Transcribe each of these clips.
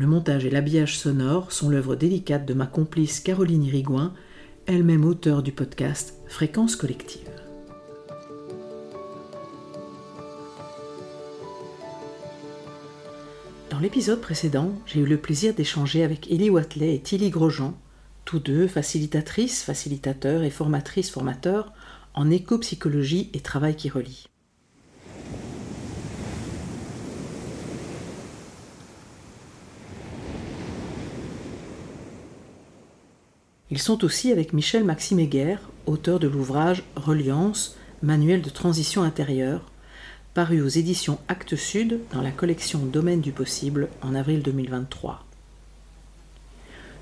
Le montage et l'habillage sonore sont l'œuvre délicate de ma complice Caroline Irigouin, elle-même auteure du podcast Fréquence collective. Dans l'épisode précédent, j'ai eu le plaisir d'échanger avec Elie Watley et Tilly Grosjean, tous deux facilitatrices, facilitateurs et formatrices, formateurs en éco-psychologie et travail qui relie. Ils sont aussi avec Michel Maxime auteur de l'ouvrage Reliance, manuel de transition intérieure, paru aux éditions Actes Sud dans la collection Domaine du possible en avril 2023.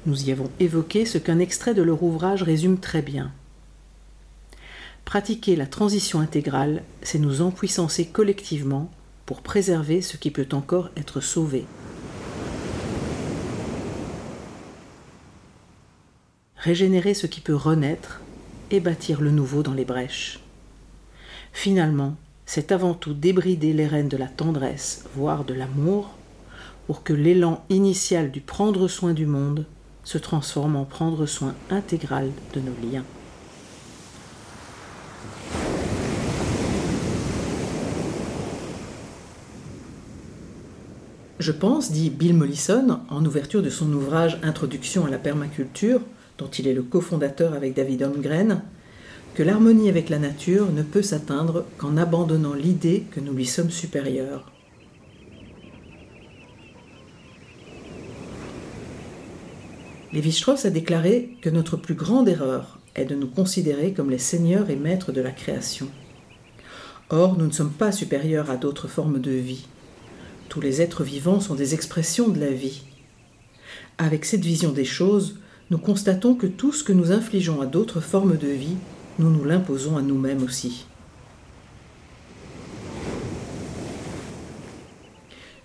Nous y avons évoqué ce qu'un extrait de leur ouvrage résume très bien. Pratiquer la transition intégrale, c'est nous empuissancer collectivement pour préserver ce qui peut encore être sauvé. Régénérer ce qui peut renaître et bâtir le nouveau dans les brèches. Finalement, c'est avant tout débrider les rênes de la tendresse, voire de l'amour, pour que l'élan initial du prendre soin du monde se transforme en prendre soin intégral de nos liens. Je pense, dit Bill Mollison en ouverture de son ouvrage Introduction à la permaculture, dont il est le cofondateur avec David Holmgren, que l'harmonie avec la nature ne peut s'atteindre qu'en abandonnant l'idée que nous lui sommes supérieurs. Lévi-Strauss a déclaré que notre plus grande erreur est de nous considérer comme les seigneurs et maîtres de la création. Or, nous ne sommes pas supérieurs à d'autres formes de vie. Tous les êtres vivants sont des expressions de la vie. Avec cette vision des choses, nous constatons que tout ce que nous infligeons à d'autres formes de vie nous nous l'imposons à nous-mêmes aussi.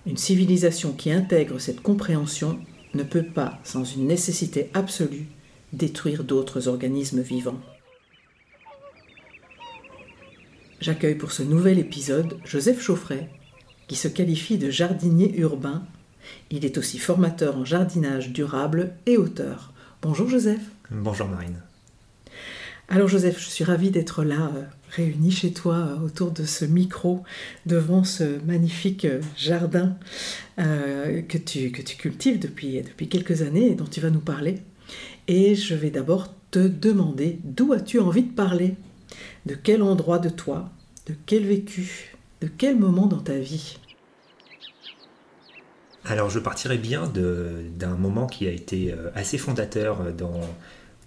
Une civilisation qui intègre cette compréhension ne peut pas, sans une nécessité absolue, détruire d'autres organismes vivants. J'accueille pour ce nouvel épisode Joseph Chauffret, qui se qualifie de jardinier urbain. Il est aussi formateur en jardinage durable et auteur. Bonjour Joseph. Bonjour Marine. Alors Joseph, je suis ravie d'être là, euh, réunie chez toi euh, autour de ce micro, devant ce magnifique euh, jardin que, tu, que tu cultives depuis, depuis quelques années et dont tu vas nous parler. Et je vais d'abord te demander d'où as-tu envie de parler? De quel endroit de toi? De quel vécu? De quel moment dans ta vie? Alors je partirais bien d'un moment qui a été assez fondateur dans,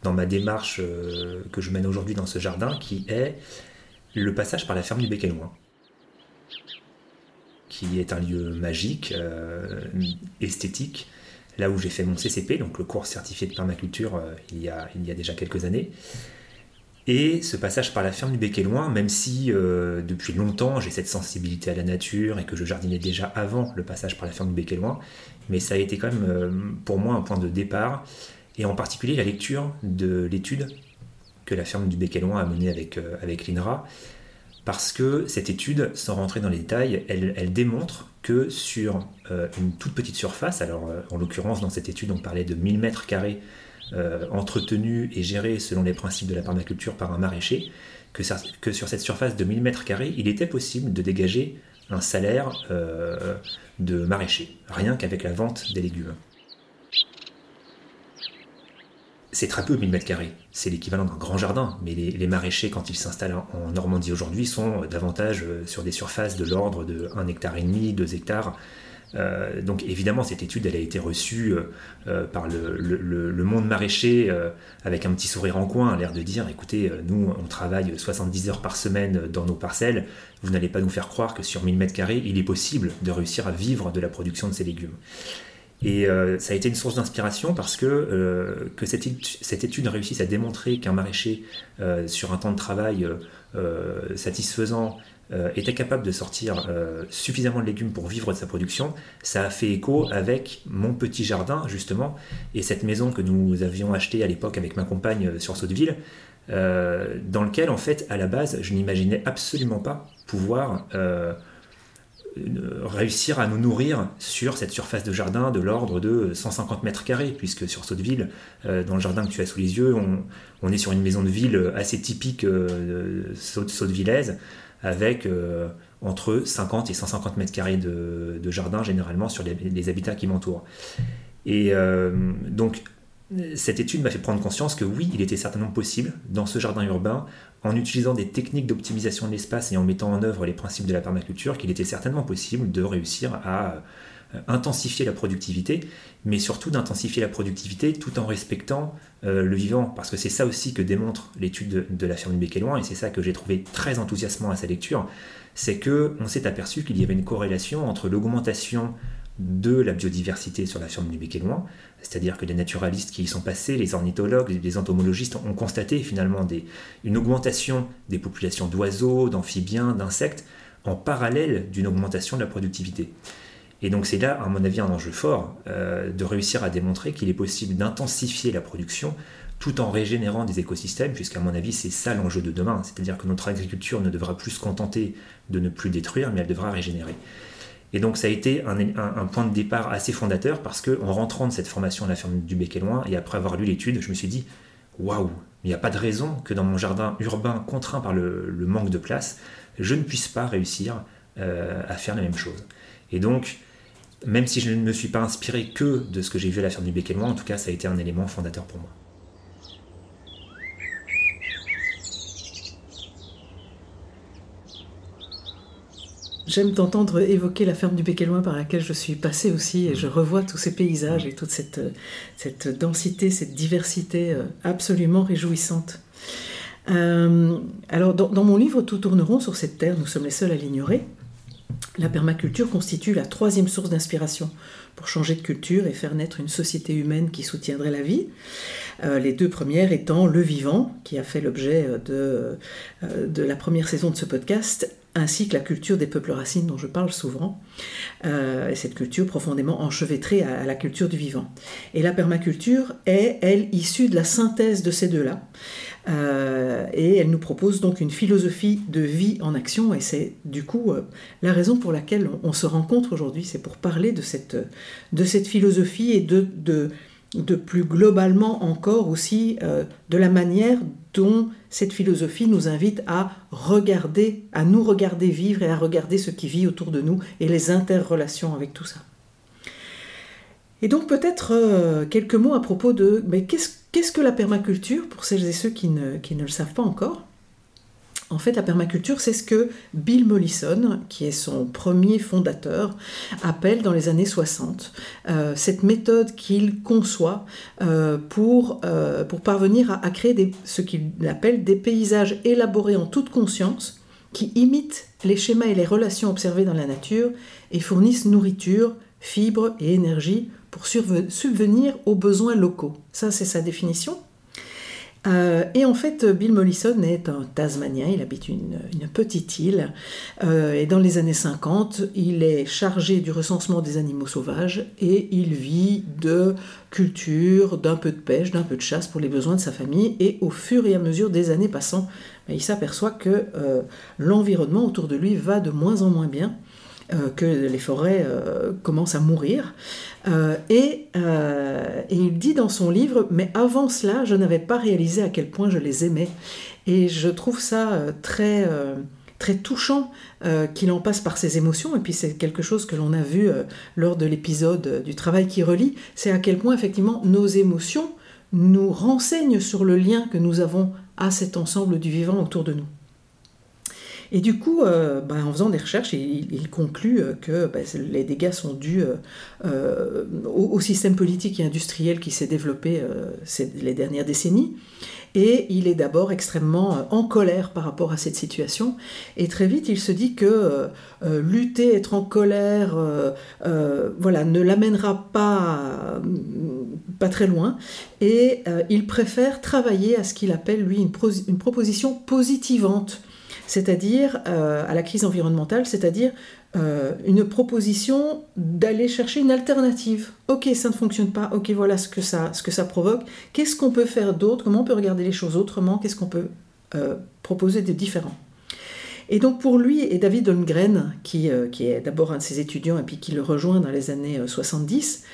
dans ma démarche euh, que je mène aujourd'hui dans ce jardin, qui est le passage par la ferme du Bec Loin, qui est un lieu magique, euh, esthétique, là où j'ai fait mon CCP, donc le cours certifié de permaculture, euh, il, y a, il y a déjà quelques années. Et ce passage par la ferme du Bec Loin, même si depuis longtemps j'ai cette sensibilité à la nature et que je jardinais déjà avant le passage par la ferme du Bec Loin, mais ça a été quand même pour moi un point de départ et en particulier la lecture de l'étude que la ferme du Bec a menée avec, avec l'INRA, parce que cette étude, sans rentrer dans les détails, elle, démontre que sur une toute petite surface, alors en l'occurrence dans cette étude on parlait de 1000 mètres carrés entretenus et gérés selon les principes de la permaculture par un maraîcher, que, sur cette surface de 1000 mètres carrés, il était possible de dégager un salaire de maraîcher, rien qu'avec la vente des légumes. C'est très peu 1000 mètres carrés, c'est l'équivalent d'un grand jardin, mais les, maraîchers, quand ils s'installent en Normandie aujourd'hui, sont davantage euh, sur des surfaces de l'ordre de 1 hectare et demi, 2 hectares. Euh, donc évidemment, cette étude, a été reçue euh, par le, monde maraîcher avec un petit sourire en coin, l'air de dire, écoutez, nous, on travaille 70 heures par semaine dans nos parcelles, vous n'allez pas nous faire croire que sur 1000 mètres carrés, il est possible de réussir à vivre de la production de ces légumes. Et euh, ça a été une source d'inspiration parce que, euh, cette, cette, étude réussisse à démontrer qu'un maraîcher, euh, sur un temps de travail satisfaisant, était capable de sortir suffisamment de légumes pour vivre de sa production, ça a fait écho avec mon petit jardin, justement, et cette maison que nous avions achetée à l'époque avec ma compagne sur Sauteville, dans lequel, en fait, à la base, je n'imaginais absolument pas pouvoir réussir à nous nourrir sur cette surface de jardin de l'ordre de 150 mètres carrés, puisque sur Sauteville, euh, dans le jardin que tu as sous les yeux, on, est sur une maison de ville assez typique euh, sautevillaise, avec euh, entre 50 et 150 mètres carrés de, jardin généralement sur les habitats qui m'entourent. Et donc cette étude m'a fait prendre conscience que oui, il était certainement possible, dans ce jardin urbain, en utilisant des techniques d'optimisation de l'espace et en mettant en œuvre les principes de la permaculture, qu'il était certainement possible de réussir à euh, intensifier la productivité, mais surtout d'intensifier la productivité tout en respectant euh, le vivant, parce que c'est ça aussi que démontre l'étude de, la ferme du Bec et c'est ça que j'ai trouvé très enthousiasmant à sa lecture, c'est que on s'est aperçu qu'il y avait une corrélation entre l'augmentation de la biodiversité sur la ferme du c'est-à-dire que les naturalistes qui y sont passés, les ornithologues, les entomologistes ont constaté finalement une augmentation des populations d'oiseaux, d'amphibiens, d'insectes, en parallèle d'une augmentation de la productivité. Et donc c'est là, à mon avis, un enjeu fort euh, de réussir à démontrer qu'il est possible d'intensifier la production tout en régénérant des écosystèmes, puisqu'à mon avis c'est ça l'enjeu de demain, c'est-à-dire que notre agriculture ne devra plus se contenter de ne plus détruire, mais elle devra régénérer. Et donc ça a été un, point de départ assez fondateur parce qu'en rentrant de cette formation à la ferme du Bec et après avoir lu l'étude, je me suis dit waouh, il n'y a pas de raison que dans mon jardin urbain contraint par le, manque de place, je ne puisse pas réussir euh, à faire la même chose. Et donc, même si je ne me suis pas inspiré que de ce que j'ai vu à la ferme du Bec et Loin, en tout cas, ça a été un élément fondateur pour moi. J'aime t'entendre évoquer la ferme du Béqueloin par laquelle je suis passée aussi et je revois tous ces paysages et toute cette, cette densité, cette diversité euh, absolument réjouissante. Euh, alors, dans, mon livre Tout tourneront sur cette terre, nous sommes les seuls à l'ignorer. La permaculture constitue la troisième source d'inspiration pour changer de culture et faire naître une société humaine qui soutiendrait la vie. Euh, les deux premières étant Le Vivant, qui a fait l'objet de, de la première saison de ce podcast, ainsi que la culture des peuples racines dont je parle souvent, euh, cette culture profondément enchevêtrée à, la culture du vivant. Et la permaculture est, elle, issue de la synthèse de ces deux-là. Euh, et elle nous propose donc une philosophie de vie en action, et c'est du coup euh, la raison pour laquelle on, se rencontre aujourd'hui, c'est pour parler de cette, de cette philosophie et de, de, de plus globalement encore aussi de la manière dont cette philosophie nous invite à regarder, à nous regarder vivre et à regarder ce qui vit autour de nous et les interrelations avec tout ça. Et donc peut-être euh, quelques mots à propos de mais qu'est-ce, que la permaculture pour celles et ceux qui ne le savent pas encore? En fait, la permaculture, c'est ce que Bill Mollison, qui est son premier fondateur, appelle dans les années 60. Euh, cette méthode qu'il conçoit euh, pour, euh, pour parvenir à, créer ce qu'il appelle des paysages élaborés en toute conscience, qui imitent les schémas et les relations observées dans la nature et fournissent nourriture, fibres et énergie pour subvenir aux besoins locaux. Ça, c'est sa définition. Euh, et en fait, Bill Mollison est un Tasmanien, il habite une, petite île, euh, et dans les années 50, il est chargé du recensement des animaux sauvages, et il vit de culture, d'un peu de pêche, d'un peu de chasse pour les besoins de sa famille, et au fur et à mesure des années passant, ben, il s'aperçoit que euh, l'environnement autour de lui va de moins en moins bien. Euh, que les forêts euh, commencent à mourir. Euh, et, il dit dans son livre, mais avant cela, je n'avais pas réalisé à quel point je les aimais. Et je trouve ça très très touchant qu'il en passe par ses émotions, et puis c'est quelque chose que l'on a vu lors de l'épisode du travail qui relie, c'est à quel point effectivement nos émotions nous renseignent sur le lien que nous avons à cet ensemble du vivant autour de nous. Et du coup, euh, bah, en faisant des recherches, il, conclut euh, que bah, les dégâts sont dus euh, au, système politique et industriel qui s'est développé les dernières décennies. Et il est d'abord extrêmement en colère par rapport à cette situation. Et très vite, il se dit que lutter, être en colère, voilà, ne l'amènera pas, pas très loin. Et il préfère travailler à ce qu'il appelle, lui, une proposition positivante c'est-à-dire euh, à la crise environnementale, c'est-à-dire euh, une proposition d'aller chercher une alternative. Ok, ça ne fonctionne pas, ok, voilà ce que ça, provoque. Qu'est-ce qu'on peut faire d'autre? Comment on peut regarder les choses autrement? Qu'est-ce qu'on peut euh, proposer de différent? Et donc pour lui et David Holmgren, qui est d'abord un de ses étudiants et puis qui le rejoint dans les années 70,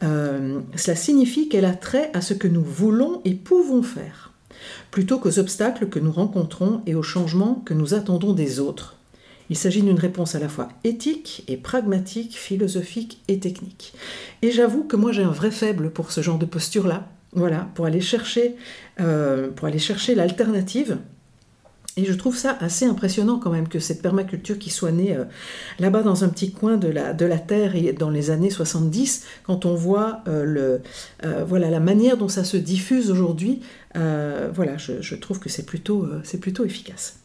cela signifie qu'elle a trait à ce que nous voulons et pouvons faire plutôt qu'aux obstacles que nous rencontrons et aux changements que nous attendons des autres. Il s'agit d'une réponse à la fois éthique et pragmatique, philosophique et technique. Et j'avoue que moi j'ai un vrai faible pour ce genre de posture-là, voilà, pour aller chercher, euh, pour aller chercher l'alternative et je trouve ça assez impressionnant quand même que cette permaculture qui soit née euh, là-bas dans un petit coin de la, de la Terre et dans les années 70, quand on voit euh, le, euh, voilà, la manière dont ça se diffuse aujourd'hui, voilà, je, trouve que c'est plutôt, plutôt efficace.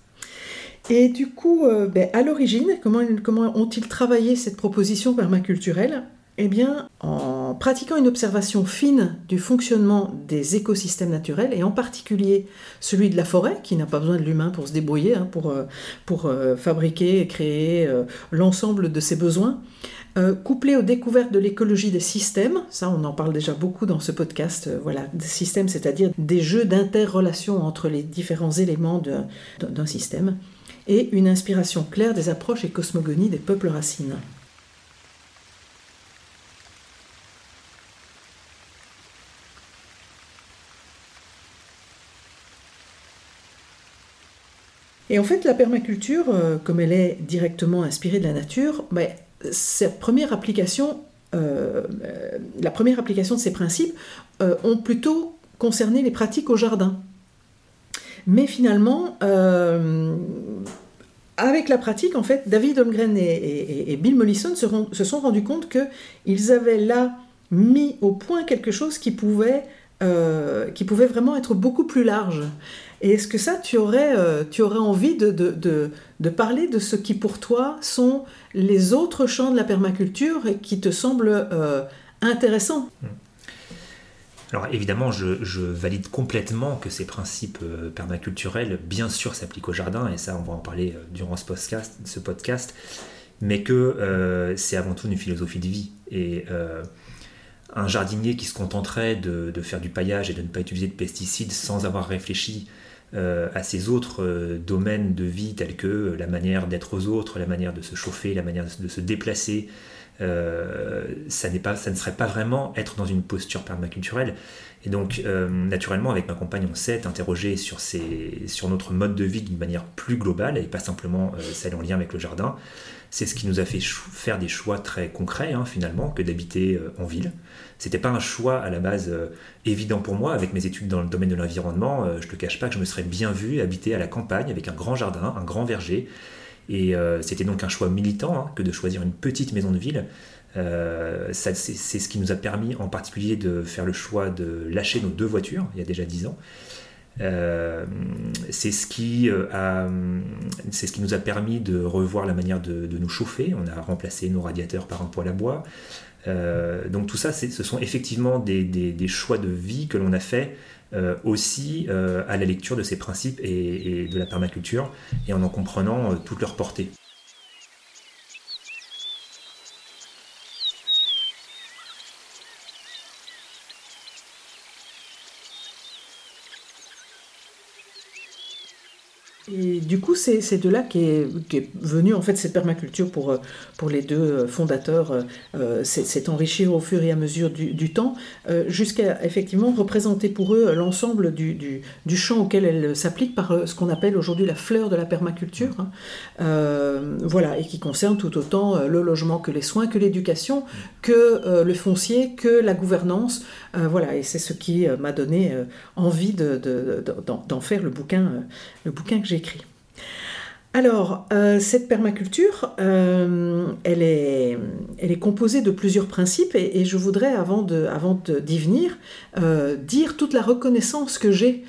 Et du coup, ben, à l'origine, comment, comment ont-ils travaillé cette proposition permaculturelle? Eh bien, en pratiquant une observation fine du fonctionnement des écosystèmes naturels, et en particulier celui de la forêt, qui n'a pas besoin de l'humain pour se débrouiller, hein, pour, euh, pour euh, fabriquer et créer euh, l'ensemble de ses besoins, couplé aux découvertes de l'écologie des systèmes, ça on en parle déjà beaucoup dans ce podcast, voilà, des systèmes, c'est-à-dire des jeux d'interrelation entre les différents éléments d'un système, et une inspiration claire des approches et cosmogonies des peuples racines. Et en fait, la permaculture, euh, comme elle est directement inspirée de la nature, application, euh, la première application de ces principes euh, ont plutôt concerné les pratiques au jardin. Mais finalement, avec la pratique, en fait, David Holmgren et, Bill Mollison se, se, sont rendus compte qu'ils avaient là mis au point quelque chose qui pouvait, qui pouvait vraiment être beaucoup plus large. Et est-ce que ça, tu aurais, euh, tu aurais envie de, de, de, parler de ce qui pour toi sont les autres champs de la permaculture et qui te semblent euh, intéressants? Hmm. alors évidemment, je, valide complètement que ces principes euh, permaculturels, bien sûr, s'appliquent au jardin, et ça, on va en parler durant ce podcast, ce podcast mais que c'est avant tout une philosophie de vie. Et un jardinier qui se contenterait de, de, faire du paillage et de ne pas utiliser de pesticides sans avoir réfléchi à ces autres euh, domaines de vie tels que la manière d'être aux autres, la manière de se chauffer, la manière de se déplacer, euh, ça, pas, ça ne serait pas vraiment être dans une posture permaculturelle. Et donc, naturellement, avec ma compagne, on s'est interrogé sur notre mode de vie d'une manière plus globale et pas simplement celle en lien avec le jardin. C'est ce qui nous a fait faire des choix très concrets, hein, finalement, que d'habiter en ville. C'était pas un choix à la base euh, évident pour moi. Avec mes études dans le domaine de l'environnement, euh, je te cache pas que je me serais bien vu habiter à la campagne avec un grand jardin, un grand verger. Et euh, c'était donc un choix militant hein, que de choisir une petite maison de ville. c'est ce qui nous a permis en particulier de faire le choix de lâcher nos deux voitures il y a déjà dix ans. C'est ce, qui, ce qui nous a permis de revoir la manière de, nous chauffer. On a remplacé nos radiateurs par un poêle à bois. Euh, donc tout ça, ce sont effectivement des, choix de vie que l'on a fait aussi à la lecture de ces principes et, de la permaculture et en en comprenant toute leur portée. Et du coup, c'est de là qu'est est venue en fait cette permaculture pour, euh, pour les deux euh, fondateurs. Euh, c'est enrichi au fur et à mesure du, temps, jusqu'à effectivement représenter pour eux l'ensemble du, champ auquel elle s'applique par ce qu'on appelle aujourd'hui la fleur de la permaculture. Hein. voilà, et qui concerne tout autant le logement que les soins, que l'éducation, que le foncier, que la gouvernance. voilà, et c'est ce qui m'a donné envie d'en de, faire le bouquin, le bouquin que j'ai Alors, euh, cette permaculture, euh, elle, est, elle, est, composée de plusieurs principes et, je voudrais, avant d'y venir, euh, dire toute la reconnaissance que j'ai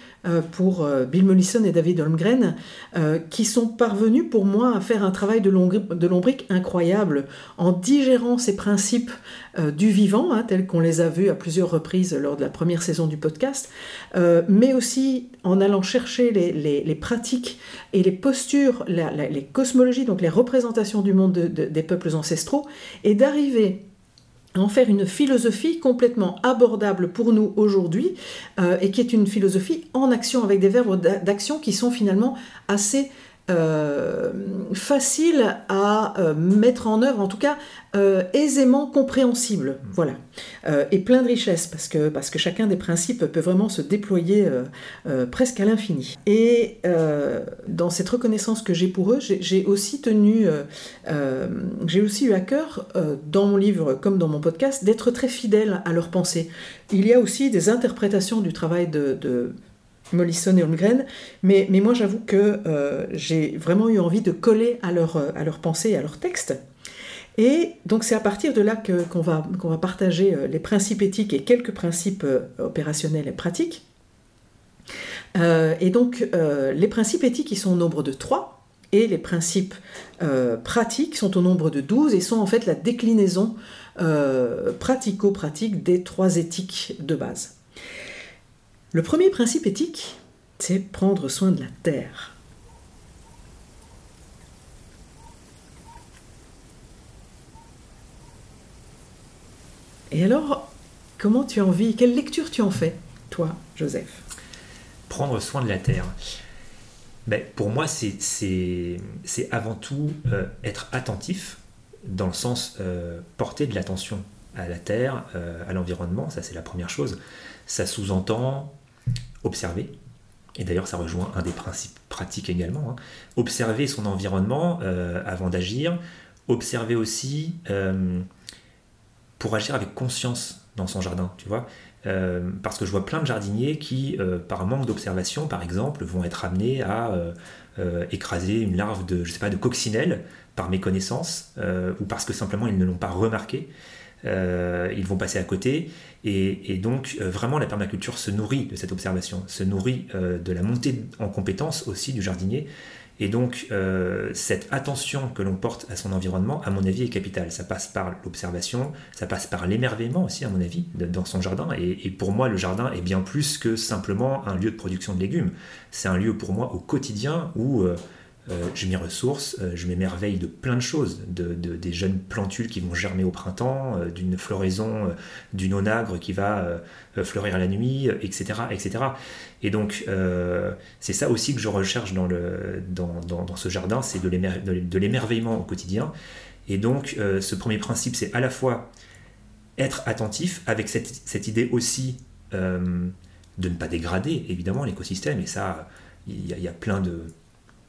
pour euh, Bill Mollison et David Holmgren, euh, qui sont parvenus pour moi à faire un travail de lombrique incroyable en digérant ces principes du vivant, hein, tels qu'on les a vus à plusieurs reprises lors de la première saison du podcast, mais aussi en allant chercher les, pratiques et les postures, les cosmologies, donc les représentations du monde des peuples ancestraux, et d'arriver en faire une philosophie complètement abordable pour nous aujourd'hui euh, et qui est une philosophie en action avec des verbes d'action qui sont finalement assez facile à euh, mettre en œuvre, en tout cas euh, aisément compréhensible, voilà, et plein de richesse parce que, parce que chacun des principes peut vraiment se déployer presque à l'infini. Et dans cette reconnaissance que j'ai pour eux, j'ai aussi tenu, j'ai aussi eu à cœur, dans mon livre comme dans mon podcast, d'être très fidèle à leurs pensées. Il y a aussi des interprétations du travail de Mollison et Holmgren, mais, moi j'avoue que euh, j'ai vraiment eu envie de coller à leur, euh, à pensée et à leur texte. Et donc c'est à partir de là qu'on va, partager euh, les principes éthiques et quelques principes opérationnels et pratiques. et donc les principes éthiques ils sont au nombre de trois, et les principes pratiques sont au nombre de douze et sont en fait la déclinaison pratico-pratique des trois éthiques de base. Le premier principe éthique, c'est prendre soin de la terre. Et alors, comment tu en vis Quelle lecture tu en fais, toi, Joseph? Prendre soin de la terre. Ben, pour moi, c'est avant tout euh, être attentif, dans le sens euh, porter de l'attention à la terre, euh, à l'environnement, ça c'est la première chose. Ça sous-entend observer. Et d'ailleurs, ça rejoint un des principes pratiques également. Hein. Observer son environnement euh, avant d'agir. Observer aussi euh, pour agir avec conscience dans son jardin, tu vois. Euh, parce que je vois plein de jardiniers qui, par manque d'observation, par exemple, vont être amenés à écraser une larve de, je sais pas, de coccinelle par méconnaissance ou parce que simplement ils ne l'ont pas remarqué. Euh, ils vont passer à côté. Et, donc, euh, vraiment, la permaculture se nourrit de cette observation, se nourrit euh, de la montée en compétence aussi du jardinier. Et donc, cette attention que l'on porte à son environnement, à mon avis, est capitale. Ça passe par l'observation, ça passe par l'émerveillement aussi, à mon avis, dans son jardin. Et, et, pour moi, le jardin est bien plus que simplement un lieu de production de légumes. C'est un lieu pour moi au quotidien où euh, je m'y ressource, euh, je m'émerveille de plein de choses, de, des jeunes plantules qui vont germer au printemps, euh, d'une floraison d'une onagre qui va fleurir la nuit, etc. etc. Et donc, c'est ça aussi que je recherche dans, le, dans, dans, ce jardin, c'est de l'émerveillement au quotidien. Et donc, ce premier principe, c'est à la fois être attentif, avec cette, cette idée aussi de ne pas dégrader, évidemment, l'écosystème, et ça, il y, a plein de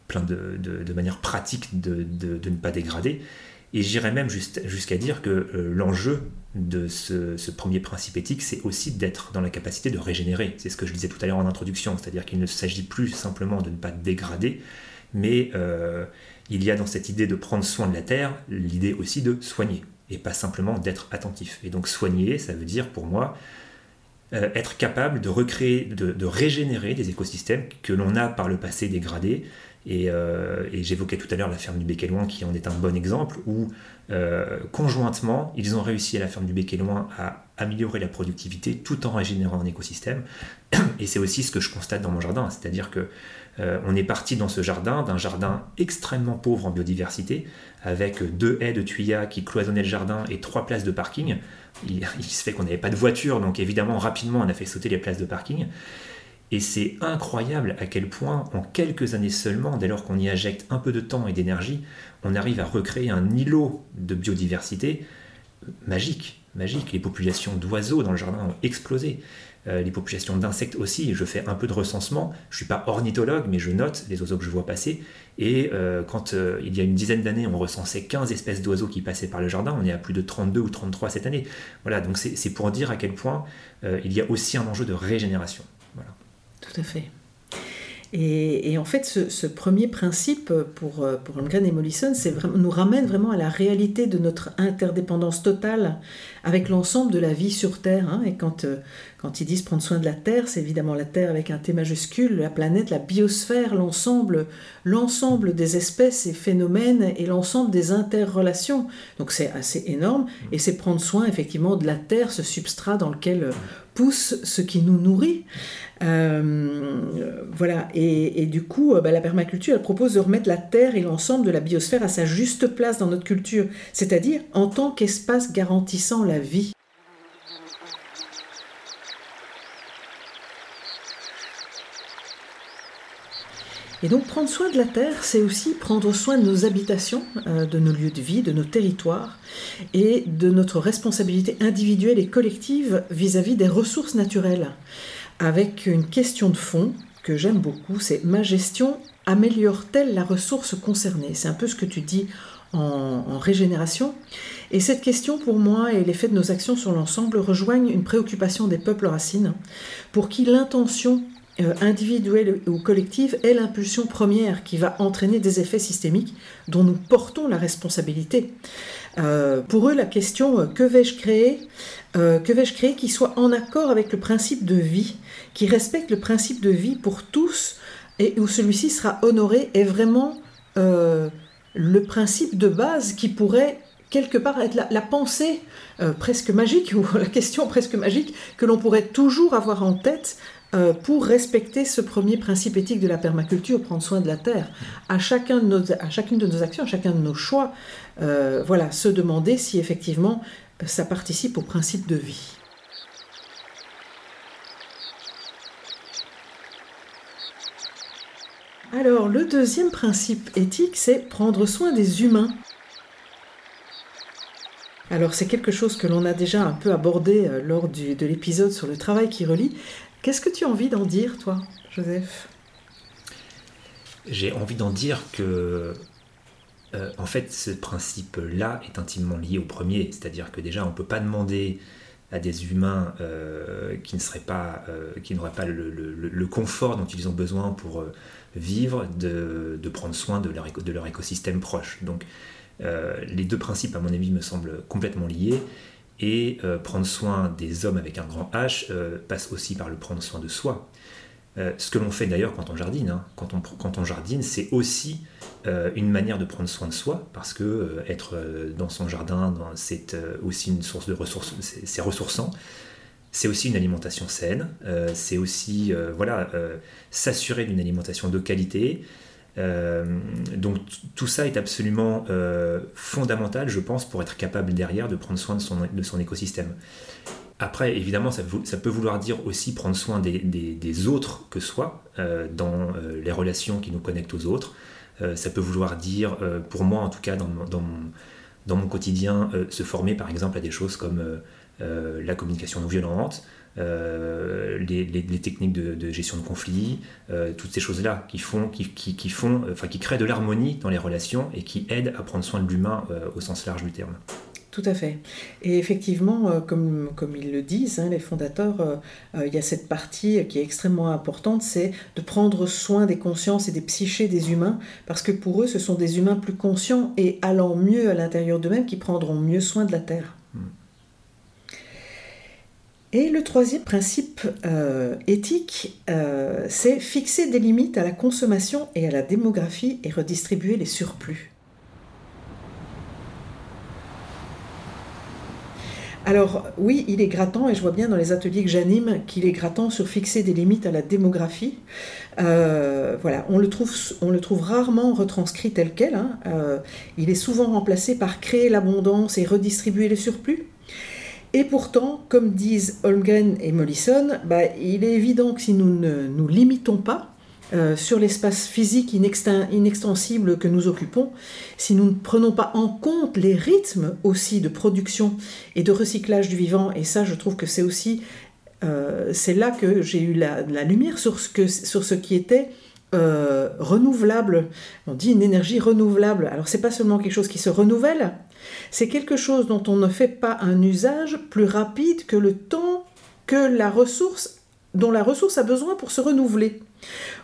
plein de, de, manières pratiques de, de, ne pas dégrader. Et j'irais même jusqu'à dire que euh, l'enjeu de ce, premier principe éthique, c'est aussi d'être dans la capacité de régénérer. C'est ce que je disais tout à l'heure en introduction, c'est-à-dire qu'il ne s'agit plus simplement de ne pas dégrader, mais euh, il y a dans cette idée de prendre soin de la terre l'idée aussi de soigner, et pas simplement d'être attentif. Et donc soigner, ça veut dire pour moi être capable de recréer, de, régénérer des écosystèmes que l'on a par le passé dégradés. Et, j'évoquais tout à l'heure la ferme du Bec Loin qui en est un bon exemple où conjointement ils ont réussi à la ferme du Bec Loin à améliorer la productivité tout en régénérant un écosystème. Et c'est aussi ce que je constate dans mon jardin, c'est-à-dire que euh, on est parti dans ce jardin, d'un jardin extrêmement pauvre en biodiversité, avec deux haies de tuyas qui cloisonnaient le jardin et trois places de parking. Il, se fait qu'on n'avait pas de voiture, donc évidemment rapidement on a fait sauter les places de parking. Et c'est incroyable à quel point, en quelques années seulement, dès lors qu'on y injecte un peu de temps et d'énergie, on arrive à recréer un îlot de biodiversité magique magique. Les populations d'oiseaux dans le jardin ont explosé. Euh, les populations d'insectes aussi. Je fais un peu de recensement. Je ne suis pas ornithologue, mais je note les oiseaux que je vois passer. Et euh, quand euh, il y a une dizaine d'années, on recensait 15 espèces d'oiseaux qui passaient par le jardin, on est à plus de 32 ou 33 cette année. Voilà, donc c'est pour dire à quel point il y a aussi un enjeu de régénération. Tout à fait. Et, en fait, ce, premier principe pour, pour Holmgren et Mollison nous ramène vraiment à la réalité de notre interdépendance totale avec l'ensemble de la vie sur Terre. Hein. et quand, euh, quand ils disent prendre soin de la Terre, c'est évidemment la Terre avec un T majuscule, la planète, la biosphère, l'ensemble, l'ensemble des espèces et phénomènes et l'ensemble des interrelations. Donc c'est assez énorme et c'est prendre soin effectivement de la Terre, ce substrat dans lequel pousse ce qui nous nourrit. Euh, voilà, et, du coup, euh, bah, la permaculture, elle propose de remettre la Terre et l'ensemble de la biosphère à sa juste place dans notre culture, c'est-à-dire en tant qu'espace garantissant la vie. Et donc prendre soin de la Terre, c'est aussi prendre soin de nos habitations, euh, de nos lieux de vie, de nos territoires, et de notre responsabilité individuelle et collective vis-à-vis des ressources naturelles, avec une question de fond que j'aime beaucoup, c'est ma gestion améliore-t-elle la ressource concernée? C'est un peu ce que tu dis en, régénération. Et cette question, pour moi, et l'effet de nos actions sur l'ensemble rejoignent une préoccupation des peuples racines, pour qui l'intention individuelle ou collective est l'impulsion première qui va entraîner des effets systémiques dont nous portons la responsabilité. Euh, pour eux, la question euh, que vais-je créer Que vais-je créer qui soit en accord avec le principe de vie, qui respecte le principe de vie pour tous et où celui-ci sera honoré est vraiment le principe de base qui pourrait quelque part être la, pensée presque magique ou la question presque magique que l'on pourrait toujours avoir en tête euh, pour respecter ce premier principe éthique de la permaculture, prendre soin de la terre, à, chacune de nos actions, à chacun de nos choix, euh, voilà, se demander si effectivement euh, ça participe au principe de vie. Alors, le deuxième principe éthique, c'est prendre soin des humains. Alors c'est quelque chose que l'on a déjà un peu abordé lors de l'épisode sur le travail qui relie, Qu'est-ce que tu as envie d'en dire, toi, Joseph? J'ai envie d'en dire que, euh, en fait, ce principe-là est intimement lié au premier. C'est-à-dire que déjà, on ne peut pas demander à des humains euh, euh, qui n'auraient pas le, confort dont ils ont besoin pour vivre, de, prendre soin de leur écosystème proche. Donc, les deux principes, à mon avis, me semblent complètement liés. Et euh, prendre soin des hommes avec un grand H euh, passe aussi par le prendre soin de soi. Euh, ce que l'on fait d'ailleurs quand on jardine. Hein. Quand, on, jardine, c'est aussi une manière de prendre soin de soi, parce que être dans son jardin, c'est aussi une source de ressources, c'est ressourçant. C'est aussi une alimentation saine, c'est aussi voilà, s'assurer d'une alimentation de qualité, donc tout ça est absolument euh, fondamental, je pense, pour être capable derrière de prendre soin de son, écosystème. Après, évidemment, ça, peut vouloir dire aussi prendre soin des, autres que soi, euh, dans les relations qui nous connectent aux autres. ça peut vouloir dire, pour moi en tout cas, dans mon quotidien, se former par exemple à des choses comme la communication non violente, euh, les, techniques de, gestion de conflits, euh, toutes ces choses-là qui font, qui, qui, font, enfin, qui créent de l'harmonie dans les relations et qui aident à prendre soin de l'humain euh, au sens large du terme. Tout à fait. Et effectivement, comme, comme ils le disent, hein, les fondateurs, il y a cette partie qui est extrêmement importante, c'est de prendre soin des consciences et des psychés des humains, parce que pour eux, ce sont des humains plus conscients et allant mieux à l'intérieur d'eux-mêmes qui prendront mieux soin de la Terre. Et le troisième principe euh, éthique, euh, c'est fixer des limites à la consommation et à la démographie et redistribuer les surplus. Alors oui, il est grattant, et je vois bien dans les ateliers que j'anime qu'il est grattant sur fixer des limites à la démographie. Euh, voilà, on le, trouve, rarement retranscrit tel quel. Hein. il est souvent remplacé par créer l'abondance et redistribuer les surplus. Et pourtant, comme disent Holmgren et Mollison, bah, il est évident que si nous ne nous limitons pas euh, sur l'espace physique inextensible que nous occupons, si nous ne prenons pas en compte les rythmes aussi de production et de recyclage du vivant, et ça je trouve que c'est aussi, euh, c'est là que j'ai eu la, lumière sur ce, que, sur ce qui était euh, renouvelable. On dit une énergie renouvelable. Alors c'est pas seulement quelque chose qui se renouvelle, c'est quelque chose dont on ne fait pas un usage plus rapide que le temps que la ressource dont la ressource a besoin pour se renouveler.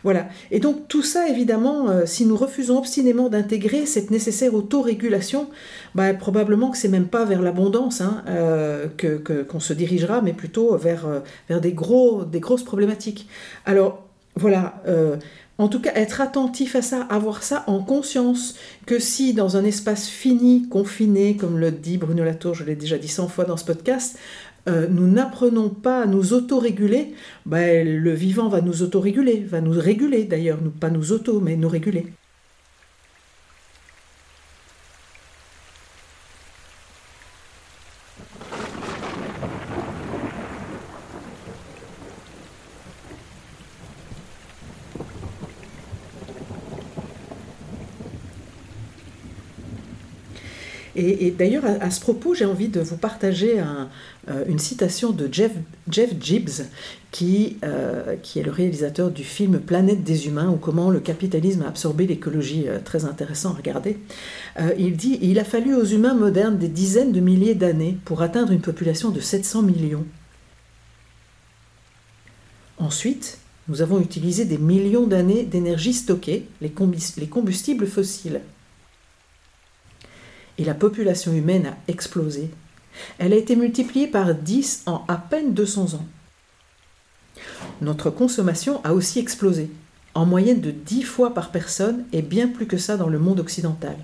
Voilà. Et donc tout ça, évidemment, euh, si nous refusons obstinément d'intégrer cette nécessaire autorégulation, bah, probablement que c'est même pas vers l'abondance hein, euh, que, qu'on se dirigera, mais plutôt vers, euh, des, gros, des grosses problématiques. Alors voilà, en tout cas, être attentif à ça, avoir ça en conscience, que si dans un espace fini, confiné, comme le dit Bruno Latour, je l'ai déjà dit 100 fois dans ce podcast, euh, nous n'apprenons pas à nous autoréguler, ben, le vivant va nous autoréguler, va nous réguler d'ailleurs, pas nous auto, mais nous réguler. Et, d'ailleurs, à, ce propos, j'ai envie de vous partager euh, une citation de Jeff, Jeff Gibbs, qui, euh, qui, est le réalisateur du film Planète des humains, ou comment le capitalisme a absorbé l'écologie, euh, très intéressant à regarder. il dit Il a fallu aux humains modernes des dizaines de milliers d'années pour atteindre une population de 700 millions. Ensuite, nous avons utilisé des millions d'années d'énergie stockée, les combustibles fossiles et la population humaine a explosé. Elle a été multipliée par 10 en à peine 200 ans. Notre consommation a aussi explosé, en moyenne de 10 fois par personne et bien plus que ça dans le monde occidental.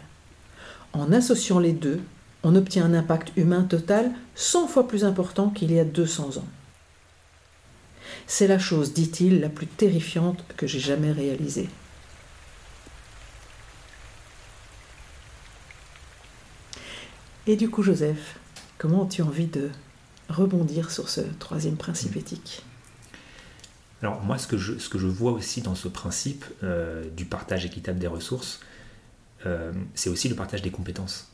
En associant les deux, on obtient un impact humain total 100 fois plus important qu'il y a 200 ans. C'est la chose, dit-il, la plus terrifiante que j'ai jamais réalisée. Et du coup, Joseph, comment as-tu envie de rebondir sur ce troisième principe mm. éthique? Alors moi, ce que, je, ce que je vois aussi dans ce principe euh, du partage équitable des ressources, euh, c'est aussi le partage des compétences.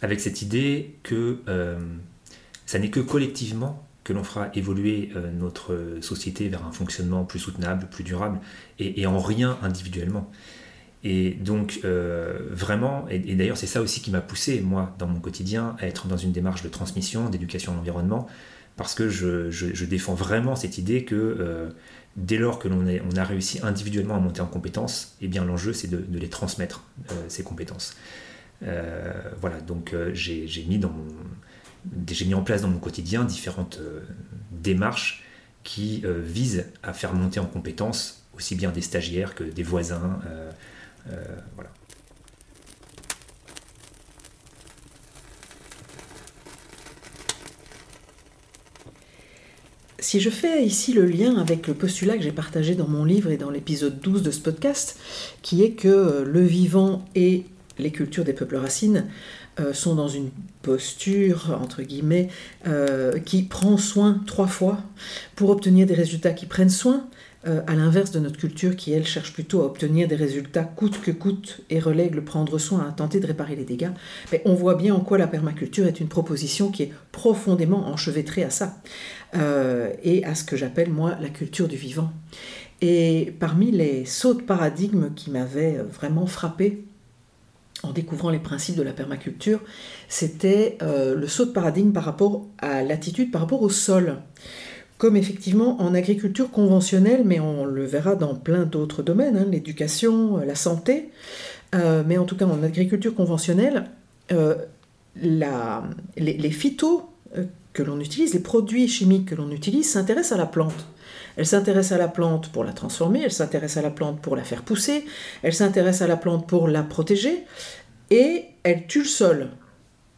Avec cette idée que euh, ça n'est que collectivement que l'on fera évoluer notre société vers un fonctionnement plus soutenable, plus durable, et en rien individuellement. Et donc, euh, vraiment, et, d'ailleurs, c'est ça aussi qui m'a poussé, moi, dans mon quotidien, à être dans une démarche de transmission, d'éducation à l'environnement, parce que je, défends vraiment cette idée que euh, dès lors que l'on on a réussi individuellement à monter en compétences, eh bien, l'enjeu, c'est de, les transmettre, euh, ces compétences. voilà, donc j'ai mis, mis en place dans mon quotidien différentes démarches qui visent à faire monter en compétences aussi bien des stagiaires que des voisins, voilà. Si je fais ici le lien avec le postulat que j'ai partagé dans mon livre et dans l'épisode 12 de ce podcast, qui est que le vivant et les cultures des peuples racines euh, sont dans une posture, entre guillemets, euh, qui prend soin trois fois pour obtenir des résultats qui prennent soin, euh, à l'inverse de notre culture qui, elle, cherche plutôt à obtenir des résultats coûte que coûte et relègue le prendre soin à tenter de réparer les dégâts, on voit bien en quoi la permaculture est une proposition qui est profondément enchevêtrée à ça, euh, et à ce que j'appelle, moi, la culture du vivant. Et parmi les sauts de paradigme qui m'avaient euh, vraiment frappé en découvrant les principes de la permaculture, c'était le saut de paradigme par rapport à l'attitude par rapport au sol comme effectivement en agriculture conventionnelle, mais on le verra dans plein d'autres domaines, hein, l'éducation, euh, la santé, euh, mais en tout cas en agriculture conventionnelle, euh, les, phytos que l'on utilise, les produits chimiques que l'on utilise s'intéressent à la plante. Elle s'intéresse à la plante pour la transformer, elle s'intéresse à la plante pour la faire pousser, elle s'intéresse à la plante pour la protéger, et elle tue le sol.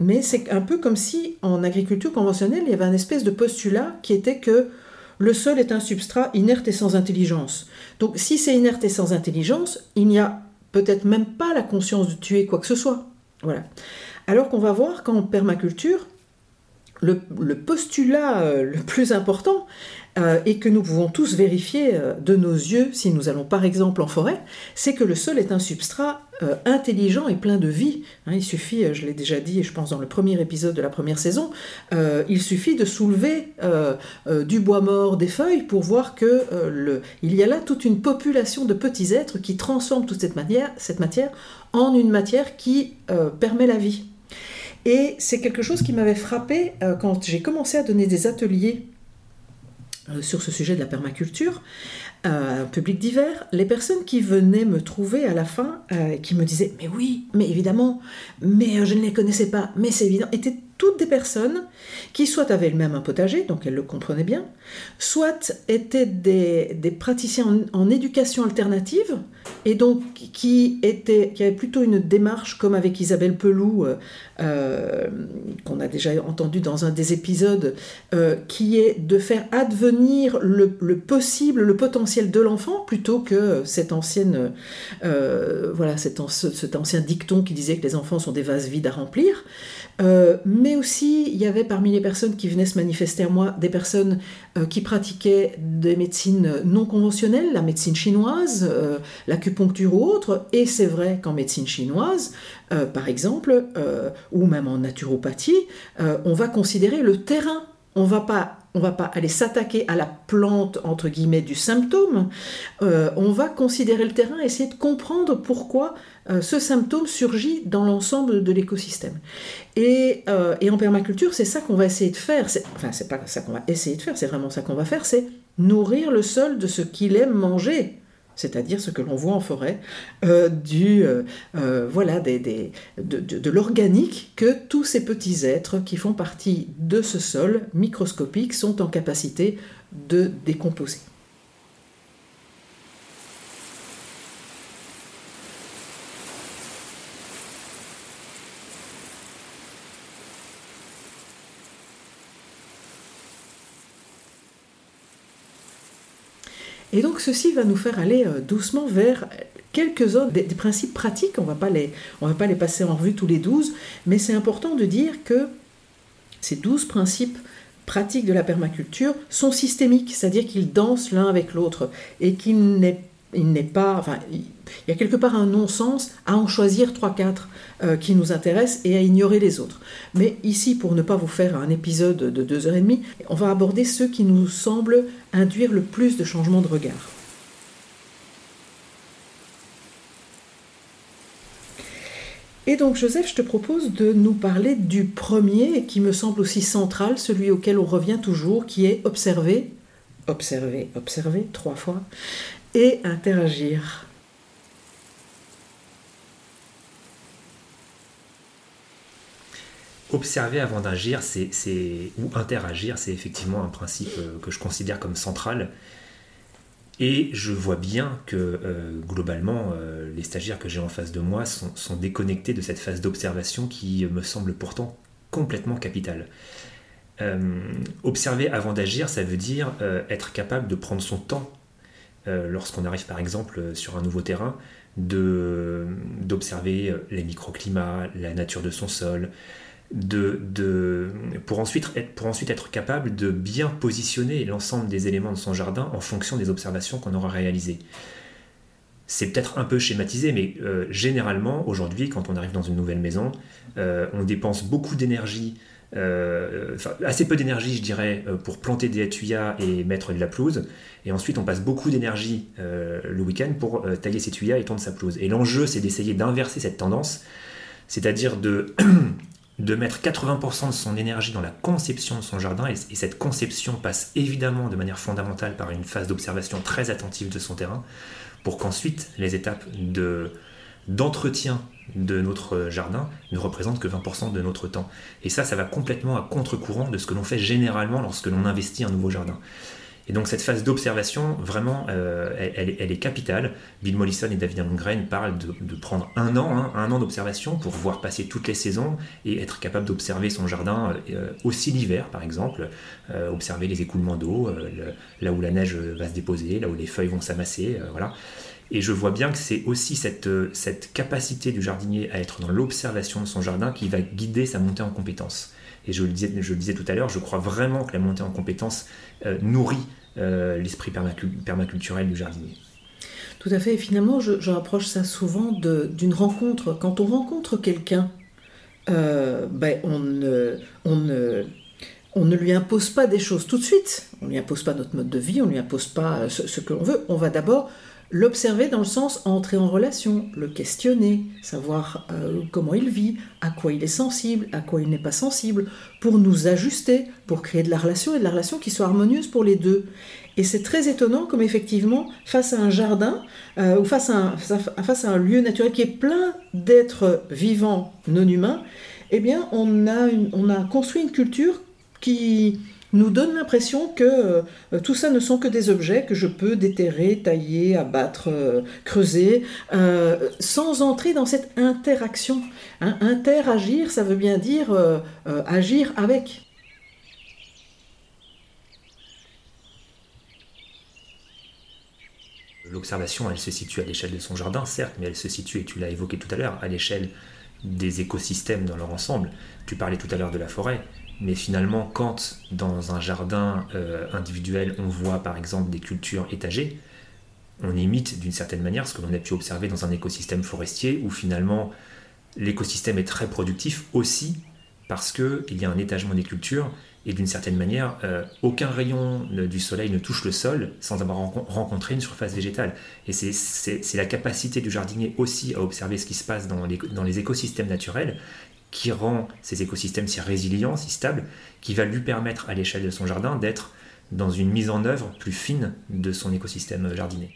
Mais c'est un peu comme si en agriculture conventionnelle, il y avait un espèce de postulat qui était que le sol est un substrat inerte et sans intelligence. Donc si c'est inerte et sans intelligence, il n'y a peut-être même pas la conscience de tuer quoi que ce soit. Voilà. Alors qu'on va voir qu'en permaculture, le, postulat euh, le plus important, euh, et que nous pouvons tous vérifier euh, de nos yeux si nous allons par exemple en forêt, c'est que le sol est un substrat euh, intelligent et plein de vie. Hein, il suffit, je l'ai déjà dit, je pense dans le premier épisode de la première saison, il suffit de soulever du bois mort, des feuilles, pour voir que il y a là toute une population de petits êtres qui transforment toute cette matière, cette matière en une matière qui permet la vie. Et c'est quelque chose qui m'avait frappé quand j'ai commencé à donner des ateliers sur ce sujet de la permaculture, euh, un public divers, les personnes qui venaient me trouver à la fin, euh, qui me disaient Mais oui, mais évidemment, mais je ne les connaissais pas, mais c'est évident, étaient toutes des personnes qui soit avaient le même un potager, donc elles le comprenaient bien, soit étaient des, praticiens en, éducation alternative, et donc qui, étaient, qui avaient plutôt une démarche comme avec Isabelle Peloux, euh, euh, qu'on a déjà entendu dans un des épisodes, euh, qui est de faire advenir le, possible, le potentiel de l'enfant, plutôt que cette ancienne, voilà, cet, cet ancien dicton qui disait que les enfants sont des vases vides à remplir. Mais aussi, il y avait parmi les personnes qui venaient se manifester à moi des personnes qui pratiquaient des médecines non conventionnelles, la médecine chinoise, euh, l'acupuncture ou autre. Et c'est vrai qu'en médecine chinoise, par exemple, ou même en naturopathie, on va considérer le terrain. On va pas on va pas aller s'attaquer à la plante entre guillemets du symptôme, on va considérer le terrain, essayer de comprendre pourquoi euh, ce symptôme surgit dans l'ensemble de l'écosystème. Euh, et, en permaculture, c'est ça qu'on va essayer de faire. Enfin, c'est pas ça qu'on va essayer de faire, c'est vraiment ça qu'on va faire, c'est nourrir le sol de ce qu'il aime manger c'est-à-dire ce que l'on voit en forêt, euh, du, voilà, des, de, de l'organique que tous ces petits êtres qui font partie de ce sol microscopique sont en capacité de décomposer. Et ceci va nous faire aller euh, doucement vers quelques-uns des, principes pratiques. On ne va pas les passer en revue tous les douze, mais c'est important de dire que ces douze principes pratiques de la permaculture sont systémiques, c'est-à-dire qu'ils dansent l'un avec l'autre et qu'il n'est pas, enfin, il y a quelque part un non-sens à en choisir trois, quatre euh, qui nous intéressent et à ignorer les autres. Mais ici, pour ne pas vous faire un épisode de deux heures et demie, on va aborder ceux qui nous semblent induire le plus de changements de regard. Et donc Joseph, je te propose de nous parler du premier qui me semble aussi central, celui auquel on revient toujours, qui est observer, observer, observer trois fois, et interagir. observer avant d'agir, c'est, ou interagir, c'est effectivement un principe euh, que je considère comme central. Et je vois bien que euh, globalement, euh, les stagiaires que j'ai en face de moi sont, déconnectés de cette phase d'observation qui me semble pourtant complètement capitale. observer avant d'agir, ça veut dire être capable de prendre son temps lorsqu'on arrive par exemple sur un nouveau terrain, d'observer les microclimats, la nature de son sol, de, pour, ensuite être, pour ensuite être capable de bien positionner l'ensemble des éléments de son jardin en fonction des observations qu'on aura réalisées. C'est peut-être un peu schématisé, mais euh, généralement, aujourd'hui, quand on arrive dans une nouvelle maison, euh, on dépense beaucoup d'énergie, euh, assez peu d'énergie, je dirais, pour planter des tuyas et mettre de la pelouse. Et ensuite, on passe beaucoup d'énergie le week-end pour tailler ses tuyas et tondre sa pelouse. Et l'enjeu, c'est d'essayer d'inverser cette tendance, c'est-à-dire de mettre 80% de son énergie dans la conception de son jardin, et, cette conception passe évidemment de manière fondamentale par une phase d'observation très attentive de son terrain, pour qu'ensuite les étapes de, d'entretien de notre jardin ne représente que 20% de notre temps. Et ça, ça va complètement à contre-courant de ce que l'on fait généralement lorsque l'on investit un nouveau jardin. Et donc cette phase d'observation, vraiment, euh, elle, est capitale. Bill Mollison et David Lundgren parlent de, prendre un an, hein, un an d'observation pour voir passer toutes les saisons et être capable d'observer son jardin euh, aussi l'hiver, par exemple, euh, observer les écoulements d'eau, là où la neige va se déposer, là où les feuilles vont s'amasser, voilà. Et je vois bien que c'est aussi cette, cette capacité du jardinier à être dans l'observation de son jardin qui va guider sa montée en compétence. Et je le disais, je disais tout à l'heure, je crois vraiment que la montée en compétence nourrit euh, l'esprit permaculturel du jardinier. Tout à fait. Et finalement, je, rapproche ça souvent d'une rencontre. Quand on rencontre quelqu'un, euh, ben, on, ne, on, ne, on ne lui impose pas des choses tout de suite. On ne lui impose pas notre mode de vie, on ne lui impose pas ce que l'on veut. On va d'abord L'observer dans le sens entrer en relation, le questionner, savoir euh, comment il vit, à quoi il est sensible, à quoi il n'est pas sensible, pour nous ajuster, pour créer de la relation et de la relation qui soit harmonieuse pour les deux. Et c'est très étonnant comme effectivement, face à un jardin euh, ou face à, un, face à un lieu naturel qui est plein d'êtres vivants non humains, eh bien on a, on a construit une culture qui, nous donne l'impression que euh, tout ça ne sont que des objets que je peux déterrer, tailler, abattre, euh, creuser, euh, sans entrer dans cette interaction. Hein, interagir, ça veut bien dire agir avec. L'observation, elle se situe à l'échelle de son jardin, certes, mais elle se situe, et tu l'as évoqué tout à l'heure, à l'échelle des écosystèmes dans leur ensemble. Tu parlais tout à l'heure de la forêt. Mais finalement, quand dans un jardin euh, individuel, on voit par exemple des cultures étagées, on imite d'une certaine manière ce que l'on a pu observer dans un écosystème forestier où finalement l'écosystème est très productif aussi parce qu'il y a un étagement des cultures et d'une certaine manière, euh, aucun rayon du soleil ne touche le sol sans avoir rencontré une surface végétale. Et c'est la capacité du jardinier aussi à observer ce qui se passe dans les, dans les écosystèmes naturels qui rend ces écosystèmes si résilients, si stables, qui va lui permettre à l'échelle de son jardin d'être dans une mise en œuvre plus fine de son écosystème jardinier.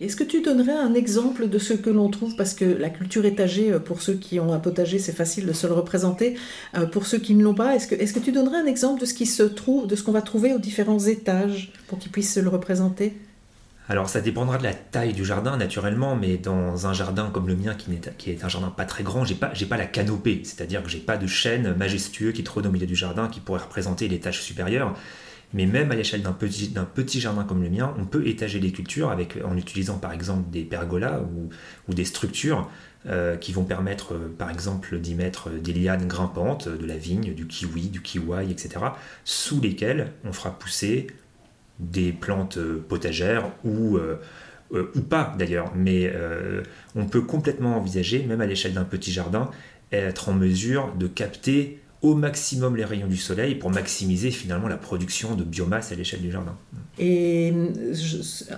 Est-ce que tu donnerais un exemple de ce que l'on trouve? Parce que la culture étagée, euh, pour ceux qui ont un potager, c'est facile de se le représenter. Euh, pour ceux qui ne l'ont pas, est-ce que, tu donnerais un exemple de ce de ce qu'on va trouver aux différents étages pour qu'ils puissent se le représenter? Alors ça dépendra de la taille du jardin naturellement, mais dans un jardin comme le mien qui est, qui est un jardin pas très grand, j'ai pas, pas la canopée, c'est-à-dire que j'ai pas de chêne majestueux qui trône au milieu du jardin qui pourrait représenter l'étage supérieur. Mais même à l'échelle d'un petit, petit jardin comme le mien, on peut étager les cultures avec, en utilisant par exemple des pergolas ou, des structures euh, qui vont permettre euh, par exemple d'y mettre des lianes grimpantes, de la vigne, du kiwi, du kiwi, etc., sous lesquelles on fera pousser des plantes euh, potagères euh, euh, ou pas d'ailleurs, mais on peut complètement envisager, même à l'échelle d'un petit jardin, être en mesure de capter au maximum les rayons du soleil pour maximiser finalement la production de biomasse à l'échelle du jardin. Et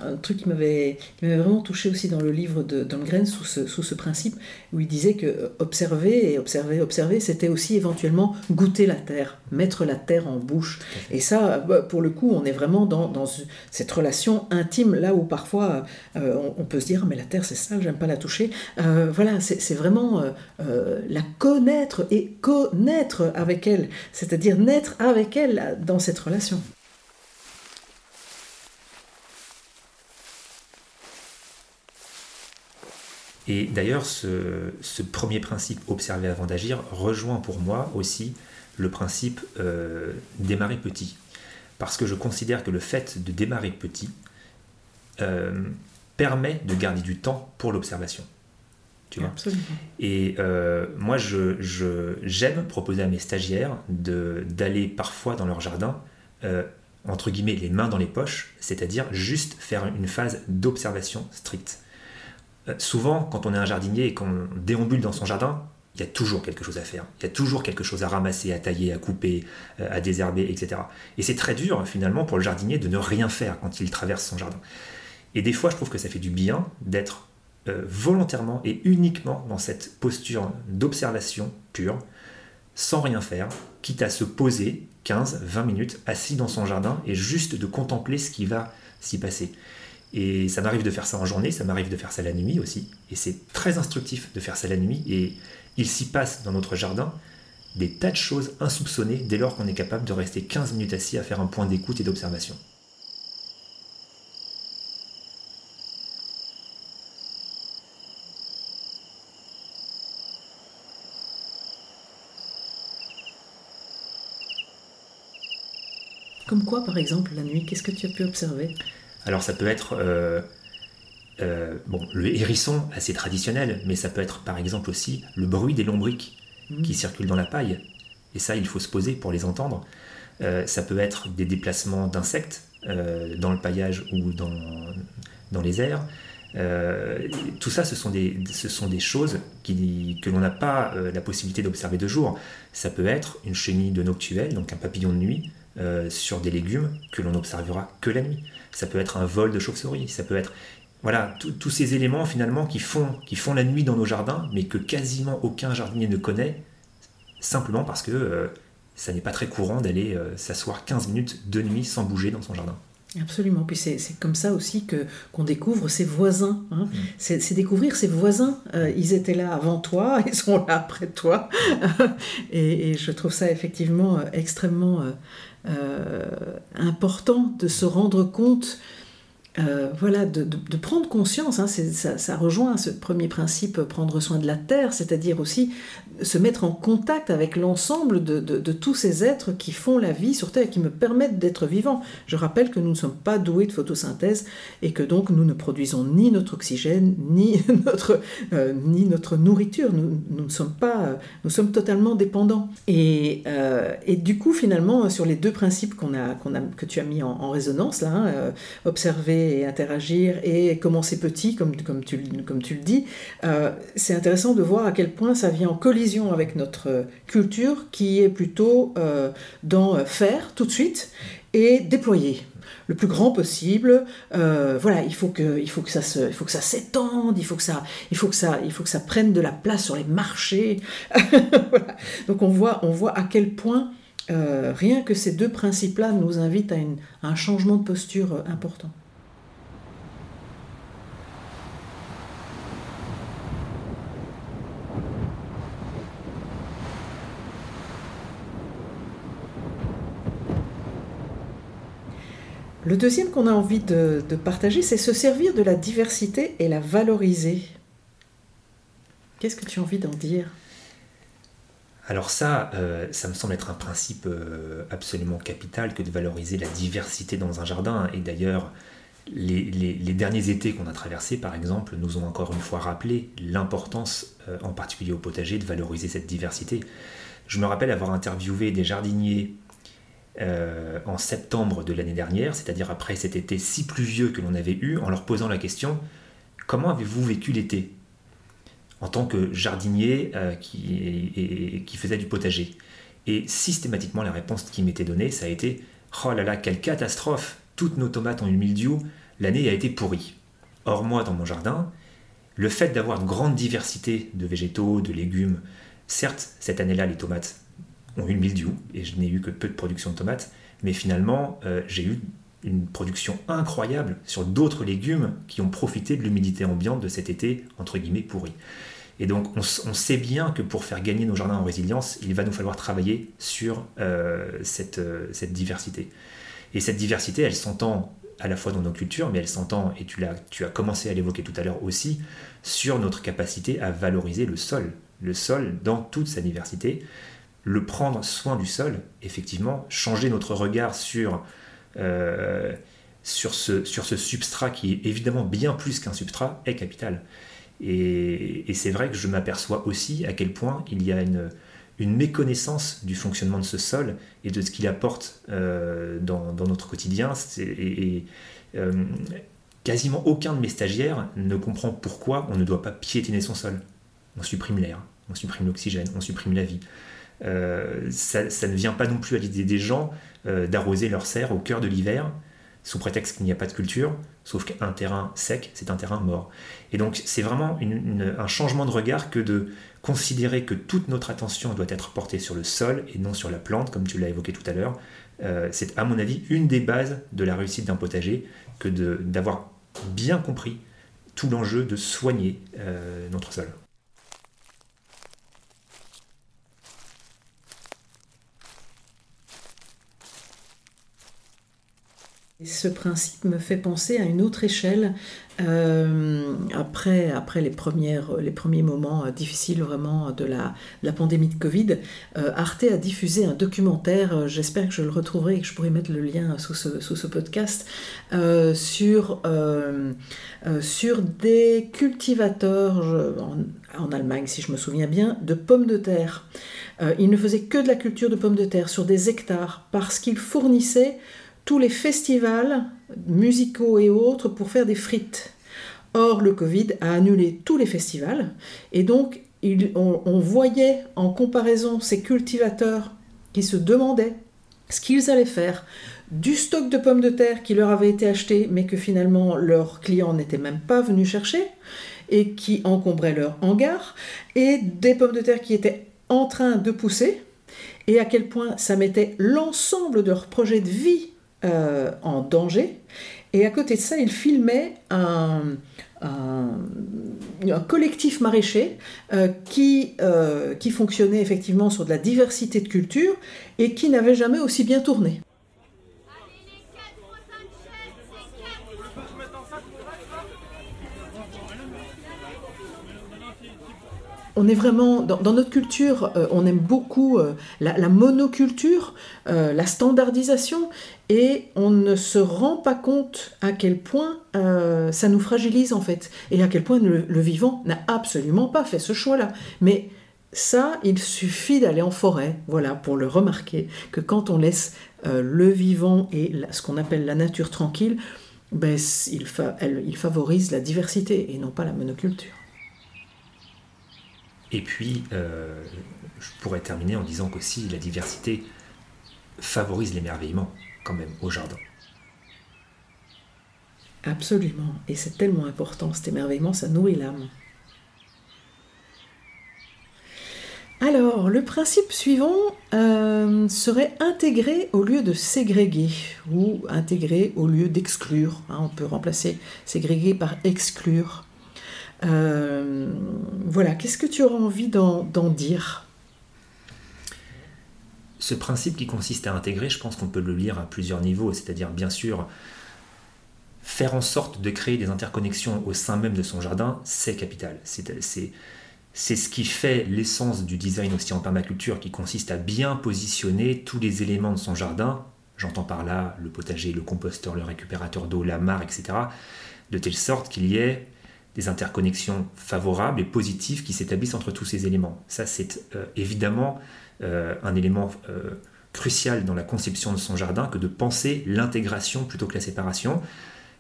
un truc qui m'avait vraiment touché aussi dans le livre de Dongren sous ce, sous ce principe, où il disait que observer et observer, observer, c'était aussi éventuellement goûter la terre, mettre la terre en bouche. Et ça, bah, pour le coup, on est vraiment dans, dans cette relation intime, là où parfois euh, on, peut se dire, ah, mais la terre c'est sale, j'aime pas la toucher. Euh, voilà, c'est vraiment euh, la connaître et connaître avec elle, c'est-à-dire naître avec elle dans cette relation. Et d'ailleurs, ce, premier principe observer avant d'agir rejoint pour moi aussi le principe euh, démarrer petit. Parce que je considère que le fait de démarrer petit euh, permet de garder du temps pour l'observation. Et euh, moi, je, j'aime proposer à mes stagiaires d'aller parfois dans leur jardin, euh, entre guillemets, les mains dans les poches, c'est-à-dire juste faire une phase d'observation stricte. Euh, souvent, quand on est un jardinier et qu'on déambule dans son jardin, il y a toujours quelque chose à faire. Il y a toujours quelque chose à ramasser, à tailler, à couper, à désherber, etc. Et c'est très dur, finalement, pour le jardinier de ne rien faire quand il traverse son jardin. Et des fois, je trouve que ça fait du bien d'être euh, volontairement et uniquement dans cette posture d'observation pure, sans rien faire, quitte à se poser 15-20 minutes assis dans son jardin et juste de contempler ce qui va s'y passer. Et ça m'arrive de faire ça en journée, ça m'arrive de faire ça la nuit aussi. Et c'est très instructif de faire ça la nuit. Et il s'y passe dans notre jardin des tas de choses insoupçonnées dès lors qu'on est capable de rester 15 minutes assis à faire un point d'écoute et d'observation. Comme quoi, par exemple, la nuit Qu'est-ce que tu as pu observer? Alors, ça peut être euh, euh, bon, le hérisson, assez traditionnel, mais ça peut être par exemple aussi le bruit des lombriques mmh. qui circulent dans la paille. Et ça, il faut se poser pour les entendre. Euh, ça peut être des déplacements d'insectes dans le paillage ou dans, dans les airs. tout ça, ce sont des, ce sont des choses qui, que l'on n'a pas la possibilité d'observer de jour. Ça peut être une chenille de noctuelle, donc un papillon de nuit, euh, sur des légumes que l'on n'observera que la nuit. Ça peut être un vol de chauve-souris, ça peut être voilà tous ces éléments finalement qui font, qui font la nuit dans nos jardins, mais que quasiment aucun jardinier ne connaît, simplement parce que euh, ça n'est pas très courant d'aller euh, s'asseoir 15 minutes de nuit sans bouger dans son jardin. Absolument. Puis c'est comme ça aussi que qu'on découvre ses voisins. Hein. Mm. C'est découvrir ses voisins. Euh, ils étaient là avant toi, ils sont là après toi. et, je trouve ça effectivement extrêmement important de se rendre compte euh, voilà, de, prendre conscience, hein, ça, rejoint ce premier principe, prendre soin de la terre, c'est-à-dire aussi se mettre en contact avec l'ensemble de, tous ces êtres qui font la vie sur Terre et qui me permettent d'être vivant. Je rappelle que nous ne sommes pas doués de photosynthèse et que donc nous ne produisons ni notre oxygène, ni notre, euh, ni notre nourriture. Nous, nous, sommes pas, nous sommes totalement dépendants. Et, euh, et, du coup, finalement, sur les deux principes a, a, que tu as mis en, résonance, là, hein, observer et interagir et commencer petit, comme, tu, le dis, euh, c'est intéressant de voir à quel point ça vient en collision avec notre culture qui est plutôt euh, dans faire tout de suite et déployer le plus grand possible. Euh, voilà, il faut que, il faut que ça se, il faut que ça s'étende, il faut que ça, il faut que ça, il faut que ça prenne de la place sur les marchés. Donc on voit, on voit à quel point rien que ces deux principes-là nous invitent à, un changement de posture important. Le deuxième qu'on a envie de, partager, c'est se servir de la diversité et la valoriser. Qu'est-ce que tu as envie d'en dire? Alors ça, euh, ça me semble être un principe euh, absolument capital que de valoriser la diversité dans un jardin. Et d'ailleurs, les, derniers étés qu'on a traversés, par exemple, nous ont encore une fois rappelé l'importance, euh, en particulier au potager, de valoriser cette diversité. Je me rappelle avoir interviewé des jardiniers euh, en septembre de l'année dernière, c'est-à-dire après cet été si pluvieux que l'on avait eu, en leur posant la question comment avez-vous vécu l'été en tant que jardinier euh, qui, faisait du potager? Et systématiquement, la réponse qui m'était donnée, ça a été oh là là, quelle catastrophe Toutes nos tomates ont eu mildiou, l'année a été pourrie. Or, moi, dans mon jardin, le fait d'avoir une grande diversité de végétaux, de légumes, certes, cette année-là, les tomates ont eu le mildiou et je n'ai eu que peu de production de tomates. Mais finalement, euh, j'ai eu une production incroyable sur d'autres légumes qui ont profité de l'humidité ambiante de cet été, entre guillemets, pourri. Et donc, on, sait bien que pour faire gagner nos jardins en résilience, il va nous falloir travailler sur euh, cette, euh, cette, diversité. Et cette diversité, elle s'entend à la fois dans nos cultures, mais elle s'entend, et tu, tu as commencé à l'évoquer tout à l'heure aussi, sur notre capacité à valoriser le sol. Le sol dans toute sa diversité le prendre soin du sol, effectivement, changer notre regard sur, euh, sur, ce, sur ce substrat qui est évidemment bien plus qu'un substrat, est capital. Et, c'est vrai que je m'aperçois aussi à quel point il y a une, une méconnaissance du fonctionnement de ce sol et de ce qu'il apporte euh, dans, notre quotidien. Et, euh, quasiment aucun de mes stagiaires ne comprend pourquoi on ne doit pas piétiner son sol. On supprime l'air, on supprime l'oxygène, on supprime la vie. Euh, ça, ne vient pas non plus à l'idée des gens euh, d'arroser leur serre au cœur de l'hiver, sous prétexte qu'il n'y a pas de culture, sauf qu'un terrain sec, c'est un terrain mort. Et donc c'est vraiment un changement de regard que de considérer que toute notre attention doit être portée sur le sol et non sur la plante, comme tu l'as évoqué tout à l'heure. Euh, c'est à mon avis une des bases de la réussite d'un potager que d'avoir bien compris tout l'enjeu de soigner notre sol. Ce principe me fait penser à une autre échelle. Euh, après, après les, premières, les premiers moments euh, difficiles vraiment de la, pandémie de Covid, euh, Arte a diffusé un documentaire, j'espère que je le retrouverai et que je pourrai mettre le lien sous ce, sous ce podcast, sur, sur des cultivateurs en, en, Allemagne, si je me souviens bien, de pommes de terre. ils ne faisaient que de la culture de pommes de terre sur des hectares parce qu'ils fournissaient tous les festivals musicaux et autres pour faire des frites. Or, le Covid a annulé tous les festivals et donc on, voyait en comparaison ces cultivateurs qui se demandaient ce qu'ils allaient faire du stock de pommes de terre qui leur avait été acheté mais que finalement leurs clients n'étaient même pas venus chercher et qui encombrait leur hangar et des pommes de terre qui étaient en train de pousser et à quel point ça mettait l'ensemble de leur projet de vie euh, en danger. Et à côté de ça, il filmait un, collectif maraîcher euh, qui, euh, qui fonctionnait effectivement sur de la diversité de cultures et qui n'avait jamais aussi bien tourné. On est vraiment dans, notre culture, euh, on aime beaucoup euh, la, monoculture, euh, la standardisation, et on ne se rend pas compte à quel point ça nous fragilise en fait, et à quel point le, vivant n'a absolument pas fait ce choix-là. Mais ça, il suffit d'aller en forêt, voilà, pour le remarquer, que quand on laisse le vivant et ce qu'on appelle la nature tranquille, ben, il favorise la diversité et non pas la monoculture. Et puis, euh, je pourrais terminer en disant qu'aussi la diversité favorise l'émerveillement quand même au jardin. Absolument, et c'est tellement important, cet émerveillement, ça nourrit l'âme. Alors, le principe suivant euh, serait intégrer au lieu de ségréguer, ou intégrer au lieu d'exclure. Hein, on peut remplacer ségréguer par exclure. Euh, voilà, qu'est-ce que tu auras envie d'en dire? Ce principe qui consiste à intégrer, je pense qu'on peut le lire à plusieurs niveaux, c'est-à-dire bien sûr faire en sorte de créer des interconnexions au sein même de son jardin, c'est capital. C'est ce qui fait l'essence du design aussi en permaculture, qui consiste à bien positionner tous les éléments de son jardin, j'entends par là le potager, le composteur, le récupérateur d'eau, la mare, etc., de telle sorte qu'il y ait des interconnexions favorables et positives qui s'établissent entre tous ces éléments. Ça, c'est euh, évidemment euh, un élément euh, crucial dans la conception de son jardin que de penser l'intégration plutôt que la séparation.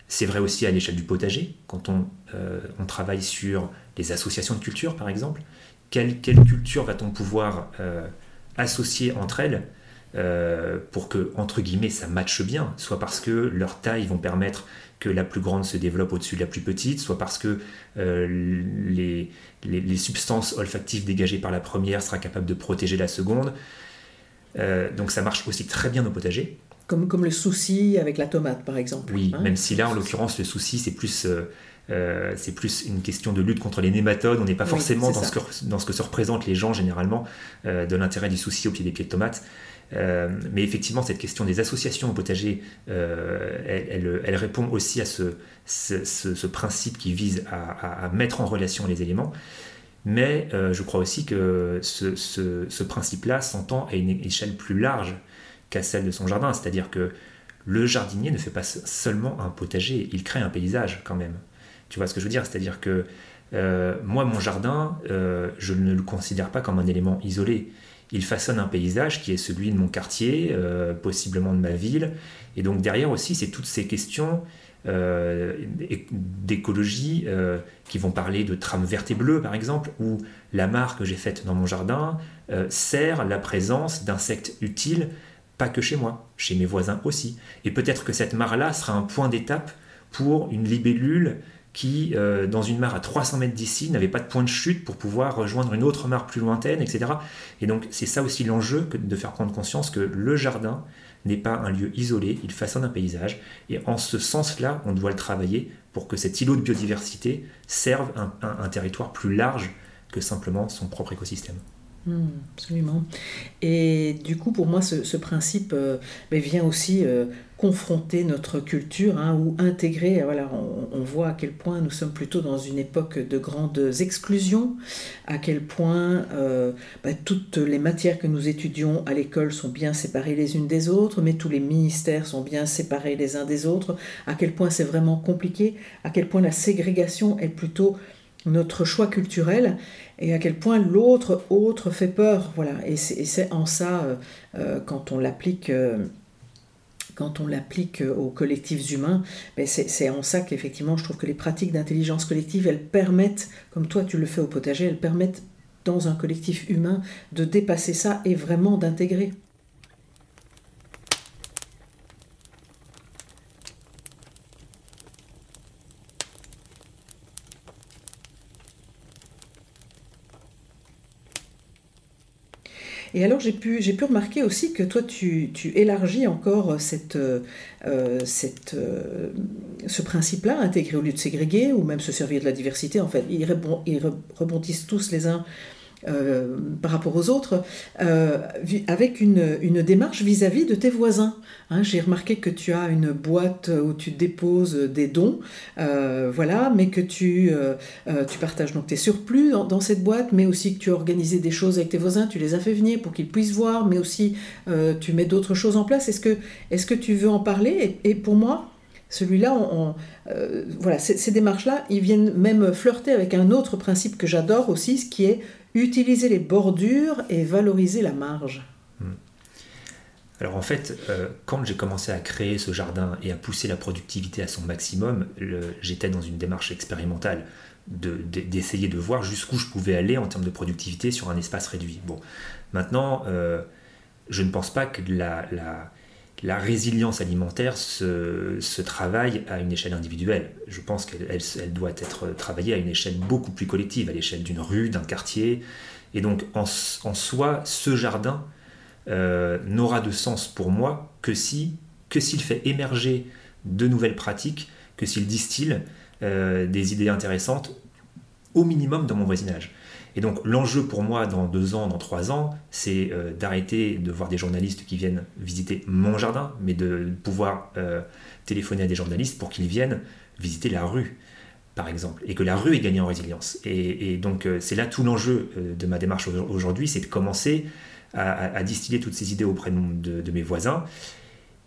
C'est vrai aussi à l'échelle du potager, quand on, travaille sur les associations de cultures, par exemple. Quelle, culture va-t-on pouvoir associer entre elles pour que, entre guillemets, ça matche bien, soit parce que leur taille vont permettre que la plus grande se développe au-dessus de la plus petite, soit parce que euh, les, les, substances olfactives dégagées par la première sera capable de protéger la seconde. Euh, donc ça marche aussi très bien au potager. Comme, comme le souci avec la tomate, par exemple. Oui, hein. même si là, en l'occurrence, le souci, c'est plus... Euh, c'est plus une question de lutte contre les nématodes. On n'est pas forcément dans ce, que, dans ce, que, se représentent les gens généralement de l'intérêt du souci au pied des pieds de tomates. Euh, mais effectivement, cette question des associations au potager, euh, elle, répond aussi à ce, principe qui vise à, mettre en relation les éléments. Mais euh, je crois aussi que ce, principe-là s'entend à une échelle plus large qu'à celle de son jardin. C'est-à-dire que le jardinier ne fait pas seulement un potager, il crée un paysage quand même. Tu vois ce que je veux dire? C'est-à-dire que moi, mon jardin, je ne le considère pas comme un élément isolé il façonne un paysage qui est celui de mon quartier, euh, possiblement de ma ville. Et donc derrière aussi, c'est toutes ces questions euh, d'écologie euh, qui vont parler de trames vertes et bleues, par exemple, où la mare que j'ai faite dans mon jardin sert la présence d'insectes utiles, pas que chez moi, chez mes voisins aussi. Et peut-être que cette mare-là sera un point d'étape pour une libellule qui, euh, dans une mare à 300 mètres d'ici, n'avait pas de point de chute pour pouvoir rejoindre une autre mare plus lointaine, etc. Et donc c'est ça aussi l'enjeu de faire prendre conscience que le jardin n'est pas un lieu isolé, il façonne un paysage, et en ce sens-là, on doit le travailler pour que cet îlot de biodiversité serve un territoire plus large que simplement son propre écosystème. Hmm, absolument. Et du coup, pour moi, ce, principe euh, vient aussi euh, confronter notre culture hein, ou intégrer. Voilà, on, voit à quel point nous sommes plutôt dans une époque de grandes exclusions, à quel point euh, bah, toutes les matières que nous étudions à l'école sont bien séparées les unes des autres, mais tous les ministères sont bien séparés les uns des autres, à quel point c'est vraiment compliqué, à quel point la ségrégation est plutôt notre choix culturel et à quel point l'autre autre fait peur. Voilà. Et c'est en ça, euh, euh, quand on l'applique. Euh, quand on l'applique aux collectifs humains, ben c'est en ça qu'effectivement je trouve que les pratiques d'intelligence collective, elles permettent, comme toi tu le fais au potager, elles permettent dans un collectif humain de dépasser ça et vraiment d'intégrer. Et alors j'ai pu, remarquer aussi que toi tu, élargis encore euh, cette, euh, ce principe-là, intégrer au lieu de ségréguer, ou même se servir de la diversité. En fait, ils, ils rebondissent tous les uns euh, par rapport aux autres, euh, avec une, démarche vis-à-vis de tes voisins. Hein, J'ai remarqué que tu as une boîte où tu déposes des dons, euh, voilà, mais que tu, tu partages donc tes surplus dans, cette boîte, mais aussi que tu as organisé des choses avec tes voisins, tu les as fait venir pour qu'ils puissent voir, mais aussi tu mets d'autres choses en place. Est-ce que, est que tu veux en parler? Et, pour moi, celui-là, voilà, ces démarches-là, ils viennent même flirter avec un autre principe que j'adore aussi, ce qui est utiliser les bordures et valoriser la marge. Hmm. Alors en fait, euh, quand j'ai commencé à créer ce jardin et à pousser la productivité à son maximum, j'étais dans une démarche expérimentale d'essayer de, voir jusqu'où je pouvais aller en termes de productivité sur un espace réduit. Bon, maintenant, euh, je ne pense pas que la, la résilience alimentaire se, travaille à une échelle individuelle. Je pense qu'elle elle, doit être travaillée à une échelle beaucoup plus collective, à l'échelle d'une rue, d'un quartier. Et donc, en, soi, ce jardin euh, n'aura de sens pour moi que si que s'il fait émerger de nouvelles pratiques, que s'il distille euh, des idées intéressantes, au minimum dans mon voisinage. Et donc l'enjeu pour moi dans deux ans, dans trois ans, c'est euh, d'arrêter de voir des journalistes qui viennent visiter mon jardin, mais de pouvoir euh, téléphoner à des journalistes pour qu'ils viennent visiter la rue, par exemple, et que la rue ait gagné en résilience. Et, donc euh, c'est là tout l'enjeu de ma démarche aujourd'hui, c'est de commencer à, distiller toutes ces idées auprès de mes voisins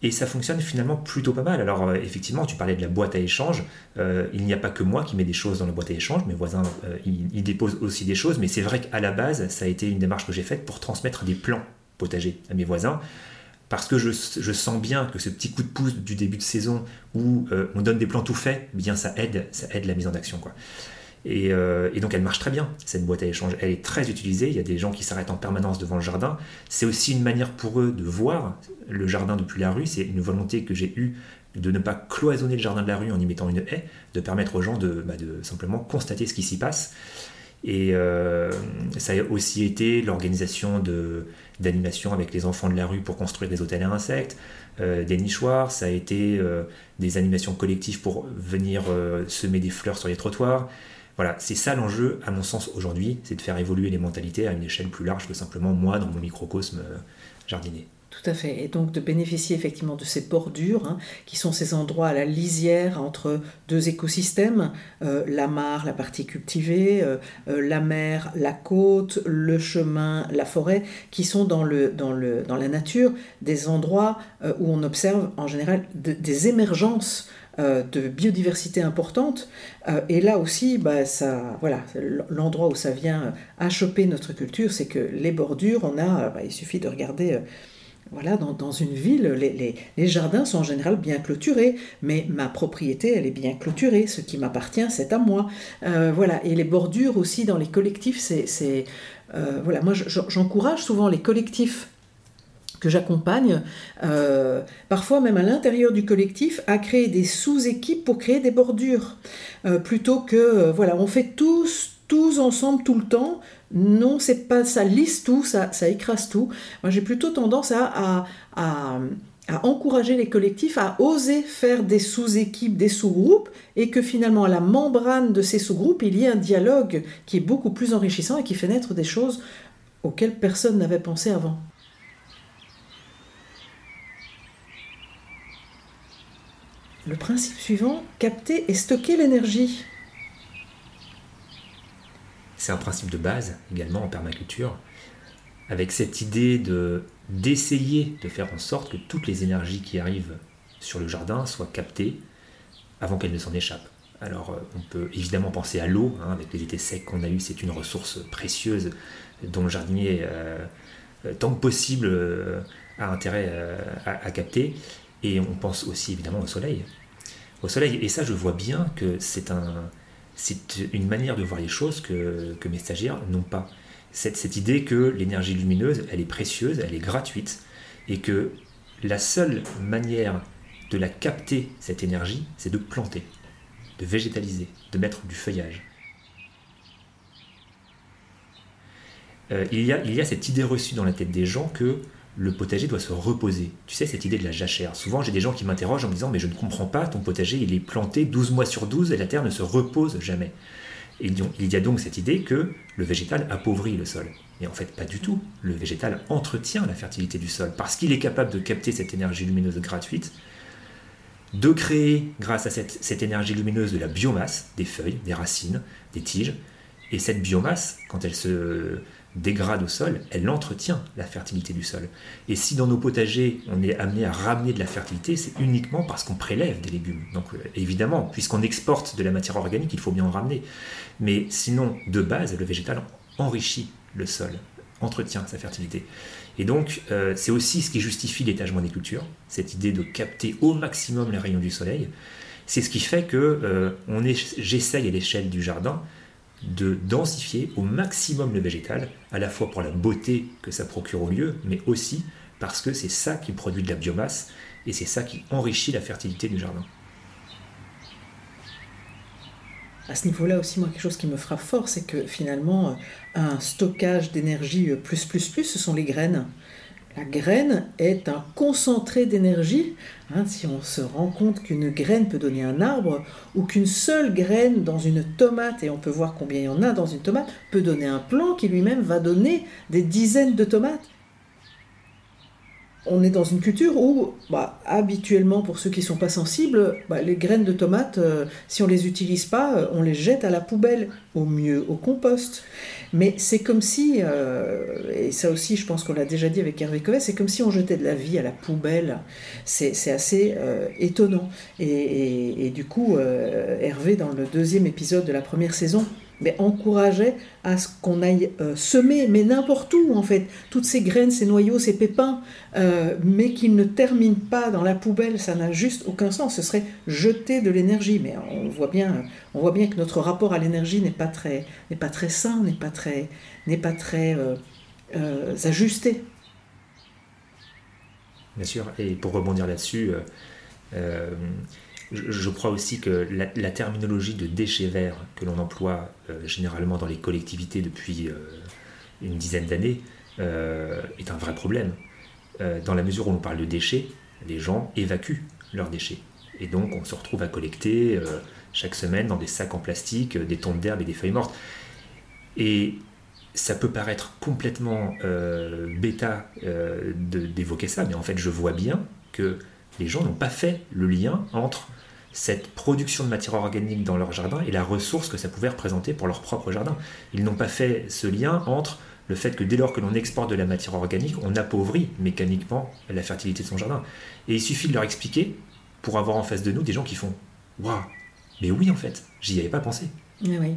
et ça fonctionne finalement plutôt pas mal. Alors euh, effectivement, tu parlais de la boîte à échange. Euh, il n'y a pas que moi qui mets des choses dans la boîte à échange. Mes voisins, euh, ils, déposent aussi des choses. Mais c'est vrai qu'à la base, ça a été une démarche que j'ai faite pour transmettre des plans potagers à mes voisins. Parce que je, sens bien que ce petit coup de pouce du début de saison où on donne des plans tout faits, eh bien ça aide, ça aide la mise en action. Euh, et, donc elle marche très bien, cette boîte à échange. Elle est très utilisée, il y a des gens qui s'arrêtent en permanence devant le jardin. C'est aussi une manière pour eux de voir le jardin depuis la rue. C'est une volonté que j'ai eue de ne pas cloisonner le jardin de la rue en y mettant une haie, de permettre aux gens de, bah, simplement constater ce qui s'y passe. Et euh, ça a aussi été l'organisation d'animations avec les enfants de la rue pour construire des hôtels à insectes, euh, des nichoirs, ça a été des animations collectives pour venir semer des fleurs sur les trottoirs. Voilà, c'est ça l'enjeu, à mon sens, aujourd'hui, c'est de faire évoluer les mentalités à une échelle plus large que simplement moi dans mon microcosme euh, jardinier. Tout à fait. Et donc de bénéficier effectivement de ces bordures, hein, qui sont ces endroits à la lisière entre deux écosystèmes, euh, la mare, la partie cultivée, euh, la mer, la côte, le chemin, la forêt, qui sont dans, le, dans, le, dans la nature des endroits où on observe en général des émergences de biodiversité importante. Euh, et là aussi, bah, ça, voilà, l'endroit où ça vient achoper notre culture, c'est que les bordures, on a, bah, il suffit de regarder. Euh, voilà, dans, une ville, les, les, jardins sont en général bien clôturés, mais ma propriété, elle est bien clôturée. Ce qui m'appartient, c'est à moi. voilà, et les bordures aussi dans les collectifs, c'est, voilà, moi j'encourage souvent les collectifs que j'accompagne, euh, parfois même à l'intérieur du collectif, à créer des sous-équipes pour créer des bordures, euh, plutôt que euh, voilà, on fait tous tous ensemble tout le temps. Non, c'est pas ça lisse tout, ça, ça écrase tout. Moi, j'ai plutôt tendance à, à, à, encourager les collectifs à oser faire des sous-équipes, des sous-groupes, et que finalement, à la membrane de ces sous-groupes, il y ait un dialogue qui est beaucoup plus enrichissant et qui fait naître des choses auxquelles personne n'avait pensé avant. Le principe suivant, capter et stocker l'énergie. C'est un principe de base également en permaculture, avec cette idée de d'essayer de faire en sorte que toutes les énergies qui arrivent sur le jardin soient captées avant qu'elles ne s'en échappent. Alors euh, on peut évidemment penser à l'eau, hein, avec les étés secs qu'on a eu, c'est une ressource précieuse dont le jardinier, euh, euh, tant que possible, a intérêt à capter. Et on pense aussi évidemment au soleil au soleil. Et ça, je vois bien que c'est un, une manière de voir les choses que, que mes stagiaires n'ont pas. Cette, cette idée que l'énergie lumineuse, elle est précieuse, elle est gratuite, et que la seule manière de la capter, cette énergie, c'est de planter, de végétaliser, de mettre du feuillage. Euh, il, y a, il y a cette idée reçue dans la tête des gens que le potager doit se reposer. Tu sais, cette idée de la jachère. Souvent, j'ai des gens qui m'interrogent en me disant Mais je ne comprends pas, ton potager, il est planté 12 mois sur 12 et la terre ne se repose jamais. Il y a donc cette idée que le végétal appauvrit le sol. Et en fait, pas du tout. Le végétal entretient la fertilité du sol parce qu'il est capable de capter cette énergie lumineuse gratuite, de créer, grâce à cette énergie lumineuse, de la biomasse, des feuilles, des racines, des tiges. Et cette biomasse, quand elle se dégrade au sol, elle entretient la fertilité du sol. Et si dans nos potagers, on est amené à ramener de la fertilité, c'est uniquement parce qu'on prélève des légumes. Donc euh, évidemment, puisqu'on exporte de la matière organique, il faut bien en ramener. Mais sinon, de base, le végétal enrichit le sol, entretient sa fertilité. Et donc, euh, c'est aussi ce qui justifie l'étagement des cultures, cette idée de capter au maximum les rayons du soleil. C'est ce qui fait que euh, j'essaye à l'échelle du jardin de densifier au maximum le végétal, à la fois pour la beauté que ça procure au lieu, mais aussi parce que c'est ça qui produit de la biomasse et c'est ça qui enrichit la fertilité du jardin. À ce niveau-là aussi, moi, quelque chose qui me frappe fort, c'est que finalement, un stockage d'énergie plus, plus, plus, ce sont les graines. La graine est un concentré d'énergie. Hein, si on se rend compte qu'une graine peut donner un arbre, ou qu'une seule graine dans une tomate, et on peut voir combien il y en a dans une tomate, peut donner un plant qui lui-même va donner des dizaines de tomates on est dans une culture où, bah, habituellement, pour ceux qui ne sont pas sensibles, bah, les graines de tomates, euh, si on ne les utilise pas, euh, on les jette à la poubelle, au mieux au compost. Mais c'est comme si, euh, et ça aussi je pense qu'on l'a déjà dit avec Hervé Covet, c'est comme si on jetait de la vie à la poubelle. C'est assez étonnant. et, du coup, Hervé, dans le deuxième épisode de la première saison, mais encourageait à ce qu'on aille euh, semer, mais n'importe où en fait, toutes ces graines, ces noyaux, ces pépins, euh, mais qu'ils ne terminent pas dans la poubelle, ça n'a juste aucun sens. Ce serait jeter de l'énergie. Mais on voit bien, on voit bien que notre rapport à l'énergie n'est pas très, n'est pas très sain, n'est pas très, n'est pas très euh, ajusté. Bien sûr. Et pour rebondir là-dessus je, crois aussi que la, terminologie de déchets verts que l'on emploie euh, généralement dans les collectivités depuis euh, une dizaine d'années euh, est un vrai problème. dans la mesure où on parle de déchets, les gens évacuent leurs déchets. Et donc on se retrouve à collecter chaque semaine dans des sacs en plastique des tonnes d'herbe et des feuilles mortes. Et ça peut paraître complètement bêta d'évoquer ça, mais en fait je vois bien que les gens n'ont pas fait le lien entre cette production de matière organique dans leur jardin et la ressource que ça pouvait représenter pour leur propre jardin. Ils n'ont pas fait ce lien entre le fait que dès lors que l'on exporte de la matière organique, on appauvrit mécaniquement la fertilité de son jardin. Et il suffit de leur expliquer pour avoir en face de nous des gens qui font Waouh, mais oui en fait, j'y avais pas pensé.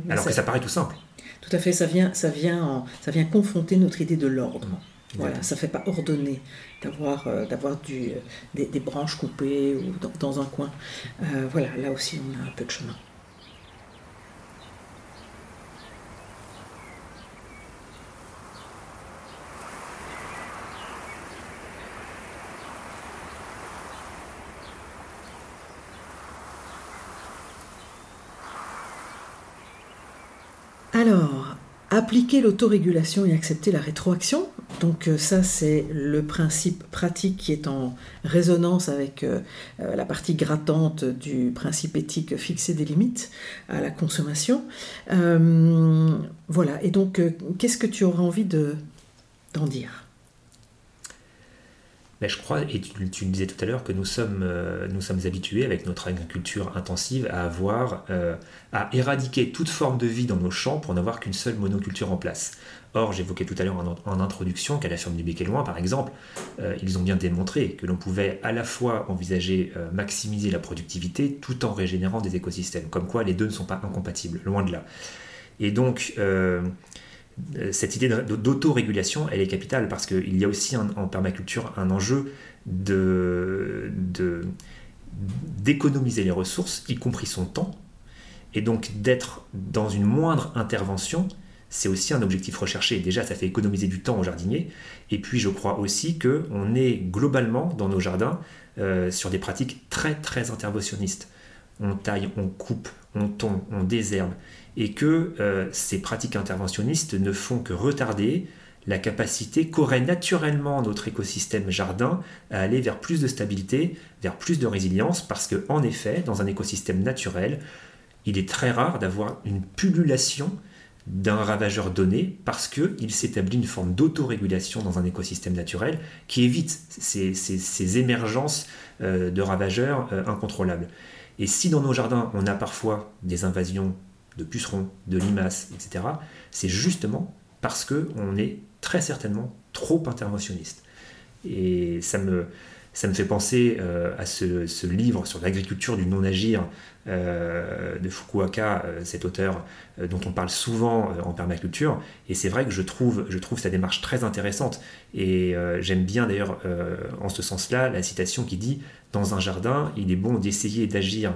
Alors que ça paraît tout simple. Tout à fait, ça vient, ça vient, ça vient confronter notre idée de l'ordre. Voilà, ça ne fait pas ordonner d'avoir euh, d'avoir euh, des, branches coupées ou dans un coin. Euh, voilà, là aussi on a un peu de chemin. Alors, appliquer l'autorégulation et accepter la rétroaction, donc euh, ça, c'est le principe pratique qui est en résonance avec euh, euh, la partie grattante du principe éthique fixer des limites à la consommation. voilà, et donc qu'est-ce que tu auras envie d'en dire? Je crois, et tu, le disais tout à l'heure, que nous sommes, nous sommes habitués avec notre agriculture intensive à avoir, à éradiquer toute forme de vie dans nos champs pour n'avoir qu'une seule monoculture en place. Or, j'évoquais tout à l'heure en, introduction qu'à la ferme du Bec Loin, par exemple, euh, ils ont bien démontré que l'on pouvait à la fois envisager maximiser la productivité tout en régénérant des écosystèmes, comme quoi les deux ne sont pas incompatibles, loin de là. Et donc, euh, cette idée d'autorégulation, elle est capitale parce qu'il y a aussi en permaculture un enjeu d'économiser les ressources, y compris son temps, et donc d'être dans une moindre intervention, c'est aussi un objectif recherché. Déjà, ça fait économiser du temps aux jardiniers, et puis je crois aussi qu'on est globalement dans nos jardins euh, sur des pratiques très très interventionnistes. On taille, on coupe, on tombe, on désherbe, et que euh, ces pratiques interventionnistes ne font que retarder la capacité qu'aurait naturellement notre écosystème jardin à aller vers plus de stabilité, vers plus de résilience, parce que en effet, dans un écosystème naturel, il est très rare d'avoir une pullulation d'un ravageur donné parce qu'il s'établit une forme d'autorégulation dans un écosystème naturel qui évite ces, émergences euh, de ravageurs euh, incontrôlables. Et si dans nos jardins on a parfois des invasions de pucerons, de limaces, etc., c'est justement parce qu'on est très certainement trop interventionniste. Et ça me, ça me fait penser euh, à ce, livre sur l'agriculture du non-agir euh, de Fukuoka, euh, cet auteur dont on parle souvent en permaculture. Et c'est vrai que je trouve, je trouve sa démarche très intéressante. Et j'aime bien d'ailleurs, en ce sens-là, la citation qui dit Dans un jardin, il est bon d'essayer d'agir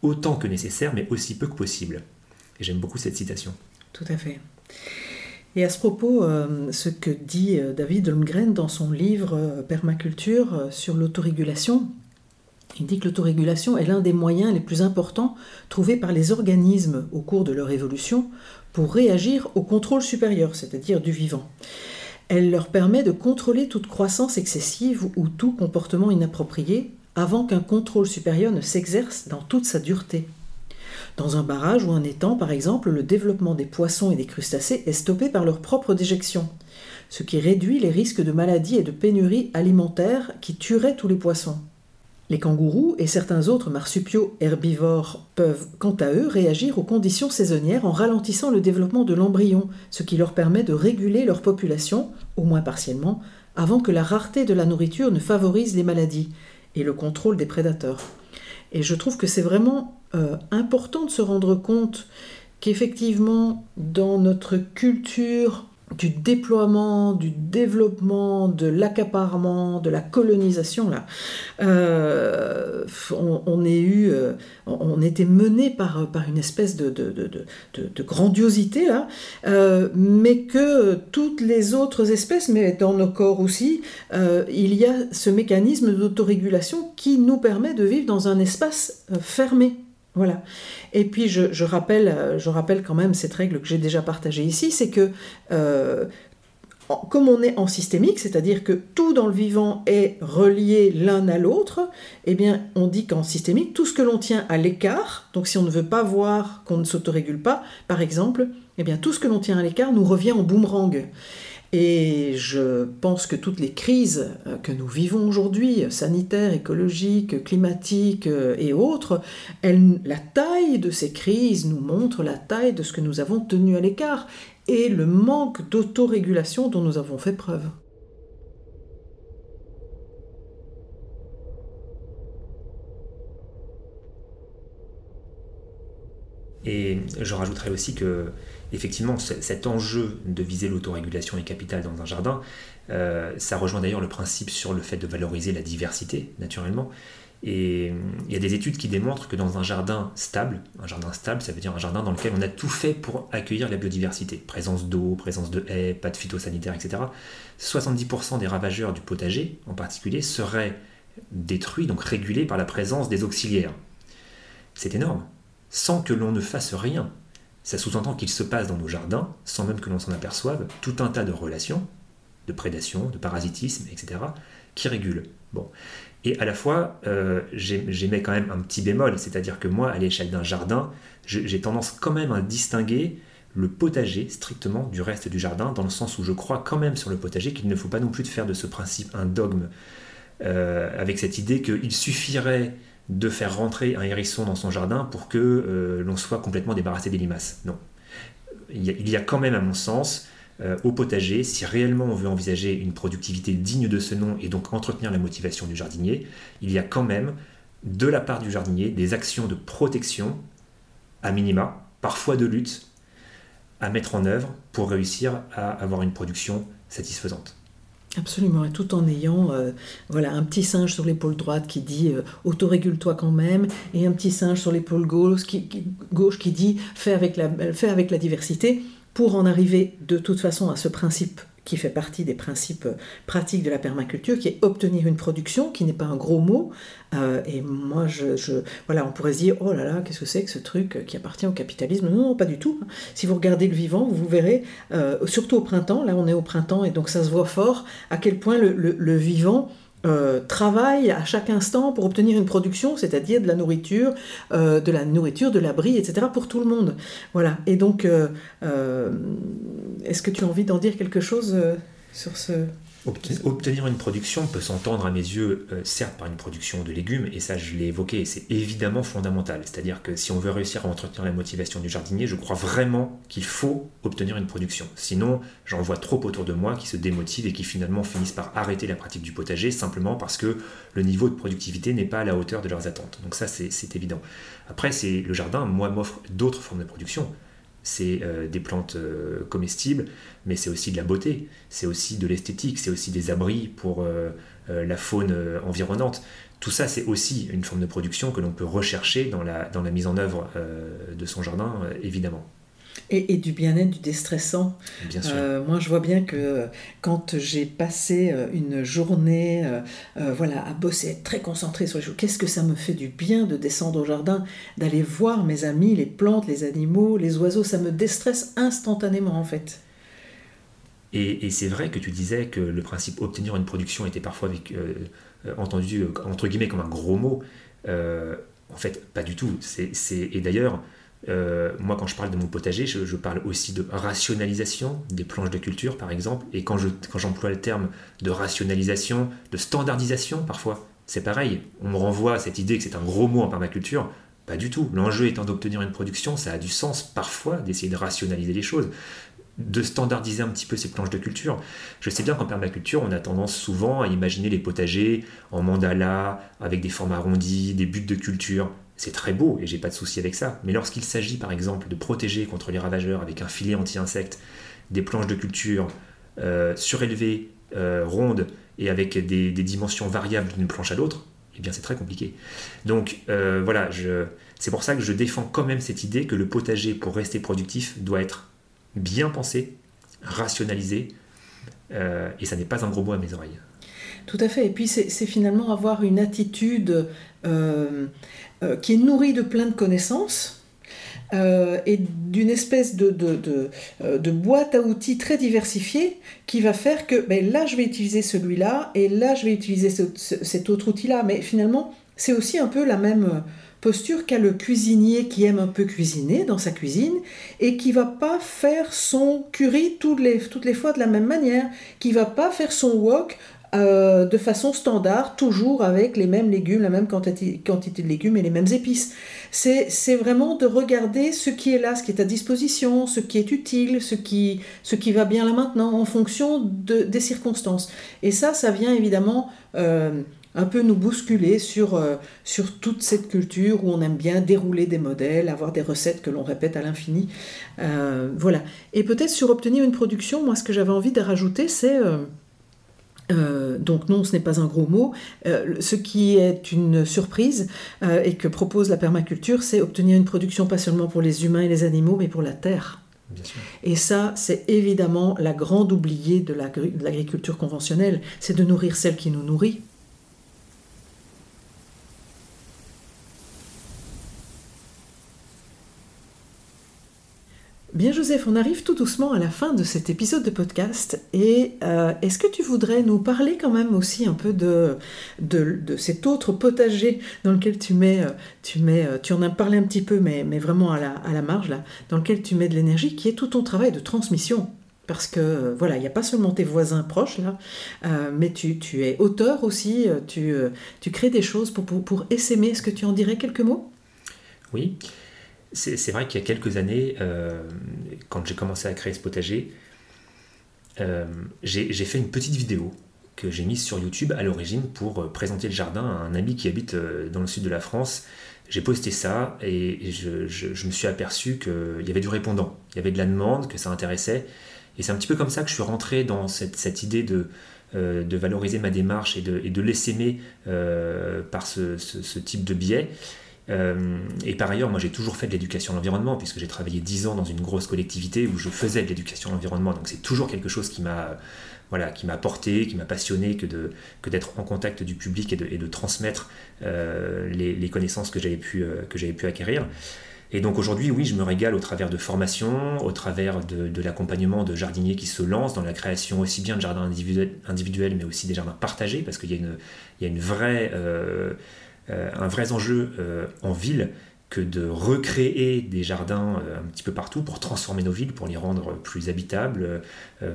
autant que nécessaire, mais aussi peu que possible. Et j'aime beaucoup cette citation. Tout à fait. Et à ce propos, euh, ce que dit euh, David Holmgren dans son livre euh, Permaculture sur l'autorégulation, il dit que l'autorégulation est l'un des moyens les plus importants trouvés par les organismes au cours de leur évolution pour réagir au contrôle supérieur, c'est-à-dire du vivant. Elle leur permet de contrôler toute croissance excessive ou tout comportement inapproprié avant qu'un contrôle supérieur ne s'exerce dans toute sa dureté. Dans un barrage ou un étang, par exemple, le développement des poissons et des crustacés est stoppé par leur propre déjection, ce qui réduit les risques de maladies et de pénuries alimentaires qui tueraient tous les poissons. Les kangourous et certains autres marsupiaux herbivores peuvent, quant à eux, réagir aux conditions saisonnières en ralentissant le développement de l'embryon, ce qui leur permet de réguler leur population, au moins partiellement, avant que la rareté de la nourriture ne favorise les maladies et le contrôle des prédateurs. Et je trouve que c'est vraiment euh, important de se rendre compte qu'effectivement, dans notre culture du déploiement, du développement, de l'accaparement, de la colonisation, là, euh, on, est eu, euh, on était mené par, par une espèce de, de, de, grandiosité, là, mais que toutes les autres espèces, mais dans nos corps aussi, il y a ce mécanisme d'autorégulation qui nous permet de vivre dans un espace fermé. Voilà. Et puis je, rappelle, euh, je rappelle quand même cette règle que j'ai déjà partagée ici, c'est que euh, comme on est en systémique, c'est-à-dire que tout dans le vivant est relié l'un à l'autre, eh bien on dit qu'en systémique, tout ce que l'on tient à l'écart, donc si on ne veut pas voir qu'on ne s'autorégule pas, par exemple, eh bien tout ce que l'on tient à l'écart nous revient en boomerang. Et je pense que toutes les crises euh, que nous vivons aujourd'hui, sanitaires, écologiques, climatiques euh, et autres, la taille de ces crises nous montre la taille de ce que nous avons tenu à l'écart et le manque d'autorégulation dont nous avons fait preuve. Et je rajouterais aussi que effectivement, cet enjeu de viser l'autorégulation est capital dans un jardin. Euh, ça rejoint d'ailleurs le principe sur le fait de valoriser la diversité, naturellement. Et il y a des études qui démontrent que dans un jardin stable, un jardin stable, ça veut dire un jardin dans lequel on a tout fait pour accueillir la biodiversité, présence d'eau, présence de haies, pas de phytosanitaires, etc., 70% des ravageurs du potager, en particulier, seraient détruits, donc régulés par la présence des auxiliaires. C'est énorme, sans que l'on ne fasse rien Ça sous-entend qu'il se passe dans nos jardins, sans même que l'on s'en aperçoive, tout un tas de relations, de prédation, de parasitisme, etc., qui régulent. Bon. Et à la fois, euh, j'émets quand même un petit bémol, c'est-à-dire que moi, à l'échelle d'un jardin, j'ai tendance quand même à distinguer le potager strictement du reste du jardin, dans le sens où je crois quand même sur le potager qu'il ne faut pas non plus faire de ce principe un dogme, euh, avec cette idée qu'il suffirait de faire rentrer un hérisson dans son jardin pour que euh, l'on soit complètement débarrassé des limaces. Non. Il y, a, quand même, à mon sens, euh, au potager, si réellement on veut envisager une productivité digne de ce nom et donc entretenir la motivation du jardinier, il y a quand même, de la part du jardinier, des actions de protection, à minima, parfois de lutte, à mettre en œuvre pour réussir à avoir une production satisfaisante. Absolument, et tout en ayant euh, voilà, un petit singe sur l'épaule droite qui dit euh, autorégule-toi quand même, et un petit singe sur l'épaule gauche qui, gauche qui dit fais avec, la, fais avec la diversité, pour en arriver de toute façon à ce principe qui fait partie des principes pratiques de la permaculture, qui est obtenir une production, qui n'est pas un gros mot. Euh, et moi, je, voilà, on pourrait se dire, oh là là, qu'est-ce que c'est que ce truc qui appartient au capitalisme? Non, non, pas du tout. Si vous regardez le vivant, vous verrez, euh, surtout au printemps, là on est au printemps, et donc ça se voit fort, à quel point le vivant euh, travaille à chaque instant pour obtenir une production, c'est-à-dire de la nourriture, euh, de la nourriture, de l'abri, etc. pour tout le monde. Voilà. Et donc, euh, est-ce que tu as envie d'en dire quelque chose sur ce Obtenir une production peut s'entendre à mes yeux, euh, certes par une production de légumes, et ça je l'ai évoqué, c'est évidemment fondamental. C'est-à-dire que si on veut réussir à entretenir la motivation du jardinier, je crois vraiment qu'il faut obtenir une production. Sinon, j'en vois trop autour de moi qui se démotivent et qui finalement finissent par arrêter la pratique du potager simplement parce que le niveau de productivité n'est pas à la hauteur de leurs attentes. Donc ça c'est évident. Après, c'est le jardin, moi, m'offre d'autres formes de production c'est euh, des plantes euh, comestibles, mais c'est aussi de la beauté, c'est aussi de l'esthétique, c'est aussi des abris pour euh, la faune environnante. Tout ça, c'est aussi une forme de production que l'on peut rechercher dans la, dans la mise en œuvre de son jardin, évidemment. Et, du bien-être, du déstressant. Bien sûr. Euh, moi, je vois bien que quand j'ai passé euh, une journée euh, voilà, à bosser, être très concentré sur les choses, qu'est-ce que ça me fait du bien de descendre au jardin, d'aller voir mes amis, les plantes, les animaux, les oiseaux, ça me déstresse instantanément en fait. Et, c'est vrai que tu disais que le principe obtenir une production était parfois entendu entre guillemets comme un gros mot. en fait, pas du tout. C'est, et d'ailleurs, euh, moi, quand je parle de mon potager, je, parle aussi de rationalisation des planches de culture, par exemple. Et quand, j'emploie le terme de rationalisation, de standardisation, parfois, c'est pareil. On me renvoie à cette idée que c'est un gros mot en permaculture. Pas du tout. L'enjeu étant d'obtenir une production, ça a du sens parfois d'essayer de rationaliser les choses, de standardiser un petit peu ces planches de culture. Je sais bien qu'en permaculture, on a tendance souvent à imaginer les potagers en mandala, avec des formes arrondies, des buts de culture c'est très beau et j'ai pas de souci avec ça. Mais lorsqu'il s'agit par exemple de protéger contre les ravageurs avec un filet anti-insectes, des planches de culture euh, surélevées, euh, rondes et avec des, dimensions variables d'une planche à l'autre, eh bien c'est très compliqué. Donc euh, voilà, c'est pour ça que je défends quand même cette idée que le potager pour rester productif doit être bien pensé, rationalisé, et ça n'est pas un gros mot à mes oreilles. Tout à fait. Et puis c'est finalement avoir une attitude qui est nourrie de plein de connaissances. Euh, et d'une espèce de, de, boîte à outils très diversifiée qui va faire que ben, là je vais utiliser celui-là et là je vais utiliser cet autre outil-là. Mais finalement, c'est aussi un peu la même posture qu'a le cuisinier qui aime un peu cuisiner dans sa cuisine et qui va pas faire son curry toutes les, toutes les fois de la même manière, qui va pas faire son wok euh, de façon standard, toujours avec les mêmes légumes, la même quantité, de légumes et les mêmes épices. C'est vraiment de regarder ce qui est là, ce qui est à disposition, ce qui est utile, ce qui, va bien là maintenant, en fonction de, des circonstances. Et ça, ça vient évidemment euh, un peu nous bousculer sur, euh, sur toute cette culture où on aime bien dérouler des modèles, avoir des recettes que l'on répète à l'infini. voilà. Et peut-être sur obtenir une production, moi ce que j'avais envie de rajouter, c'est... donc non, ce n'est pas un gros mot. Euh, ce qui est une surprise euh, et que propose la permaculture, c'est obtenir une production pas seulement pour les humains et les animaux, mais pour la terre. Et ça, c'est évidemment la grande oubliée de l'agriculture conventionnelle, c'est de nourrir celle qui nous nourrit. Bien Joseph, on arrive tout doucement à la fin de cet épisode de podcast et euh, est-ce que tu voudrais nous parler quand même aussi un peu de, de, cet autre potager dans lequel tu mets, euh, tu mets, euh, tu en as parlé un petit peu mais, mais vraiment à la, à la marge là, dans lequel tu mets de l'énergie qui est tout ton travail de transmission. Parce que voilà, il n'y a pas seulement tes voisins proches là, mais tu, tu, es auteur aussi, tu, tu crées des choses pour, pour, pour essaimer. Est-ce que tu en dirais quelques mots? Oui, c'est vrai qu'il y a quelques années, euh, quand j'ai commencé à créer ce potager, euh, j'ai fait une petite vidéo que j'ai mise sur YouTube à l'origine pour euh, présenter le jardin à un ami qui habite dans le sud de la France. J'ai posté ça et je, me suis aperçu qu'il y avait du répondant, il y avait de la demande, que ça intéressait. Et c'est un petit peu comme ça que je suis rentré dans cette, idée de, valoriser ma démarche et de, et de par ce, type de biais. Euh, et par ailleurs, moi j'ai toujours fait de l'éducation à l'environnement, puisque j'ai travaillé 10 ans dans une grosse collectivité où je faisais de l'éducation à l'environnement. Donc c'est toujours quelque chose qui m'a voilà, qui m'a porté, qui m'a passionné que, de, que d'être en contact du public et de, et de transmettre euh, les, connaissances que j'avais pu, euh, que j'avais pu acquérir. Et donc aujourd'hui, oui, je me régale au travers de formations, au travers de, l'accompagnement de jardiniers qui se lancent dans la création aussi bien de jardins individuels, individuels mais aussi des jardins partagés, parce qu'il y a une, il y a une vraie... Euh, un vrai enjeu euh, en ville que de recréer des jardins euh, un petit peu partout pour transformer nos villes, pour les rendre plus habitables,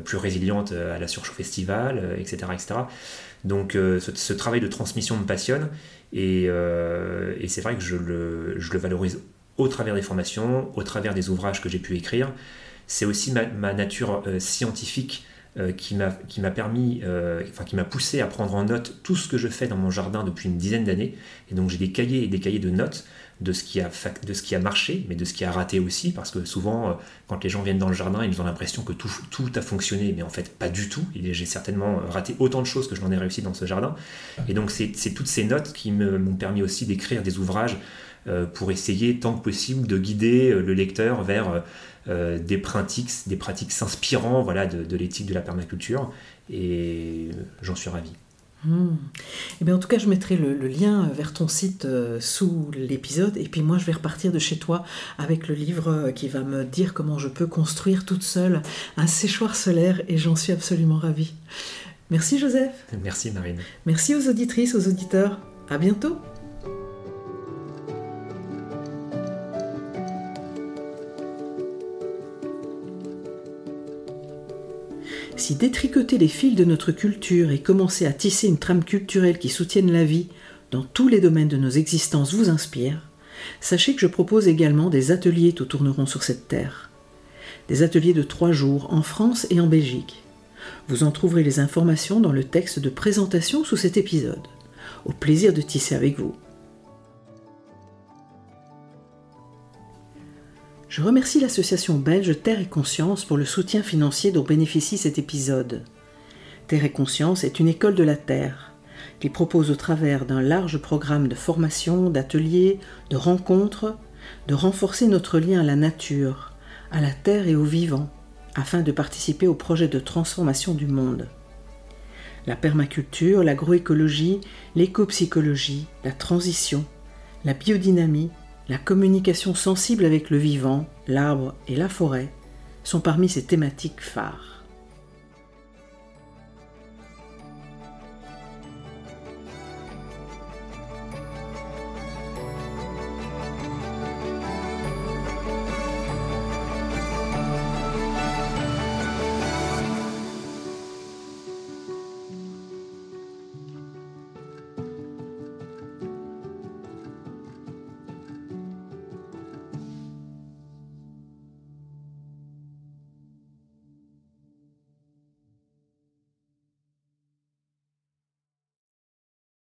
plus résilientes à la surchauffe estivale, etc. etc. Donc ce, travail de transmission me passionne et, c'est vrai que je le, valorise au travers des formations, au travers des ouvrages que j'ai pu écrire. C'est aussi ma, nature scientifique euh, qui m'a permis, euh, enfin qui m'a poussé à prendre en note tout ce que je fais dans mon jardin depuis une dizaine d'années. Et donc j'ai des cahiers et des cahiers de notes de ce, qui a, de ce qui a marché, mais de ce qui a raté aussi, parce que souvent, euh, quand les gens viennent dans le jardin, ils ont l'impression que tout, tout, a fonctionné, mais en fait pas du tout. J'ai certainement raté autant de choses que je n'en ai réussi dans ce jardin. Et donc c'est toutes ces notes qui m'ont permis aussi d'écrire des ouvrages pour essayer tant que possible de guider le lecteur vers euh, des pratiques, des pratiques s'inspirant voilà, de, l'éthique de la permaculture, et j'en suis ravi. Hmm. Eh bien, en tout cas, je mettrai le, lien vers ton site euh, sous l'épisode. Et puis moi, je vais repartir de chez toi avec le livre euh, qui va me dire comment je peux construire toute seule un séchoir solaire. Et j'en suis absolument ravie. Merci Joseph. Merci Marine. Merci aux auditrices, aux auditeurs. À bientôt. Si détricoter les fils de notre culture et commencer à tisser une trame culturelle qui soutienne la vie dans tous les domaines de nos existences vous inspire, sachez que je propose également des ateliers tout tourneront sur cette terre. Des ateliers de trois jours en France et en Belgique. Vous en trouverez les informations dans le texte de présentation sous cet épisode. Au plaisir de tisser avec vous. Je remercie l'association belge Terre et Conscience pour le soutien financier dont bénéficie cet épisode. Terre et Conscience est une école de la Terre qui propose au travers d'un large programme de formation, d'ateliers, de rencontres, de renforcer notre lien à la nature, à la Terre et aux vivants, afin de participer au projet de transformation du monde. La permaculture, l'agroécologie, l'écopsychologie, la transition, la biodynamie, la communication sensible avec le vivant, l'arbre et la forêt sont parmi ces thématiques phares.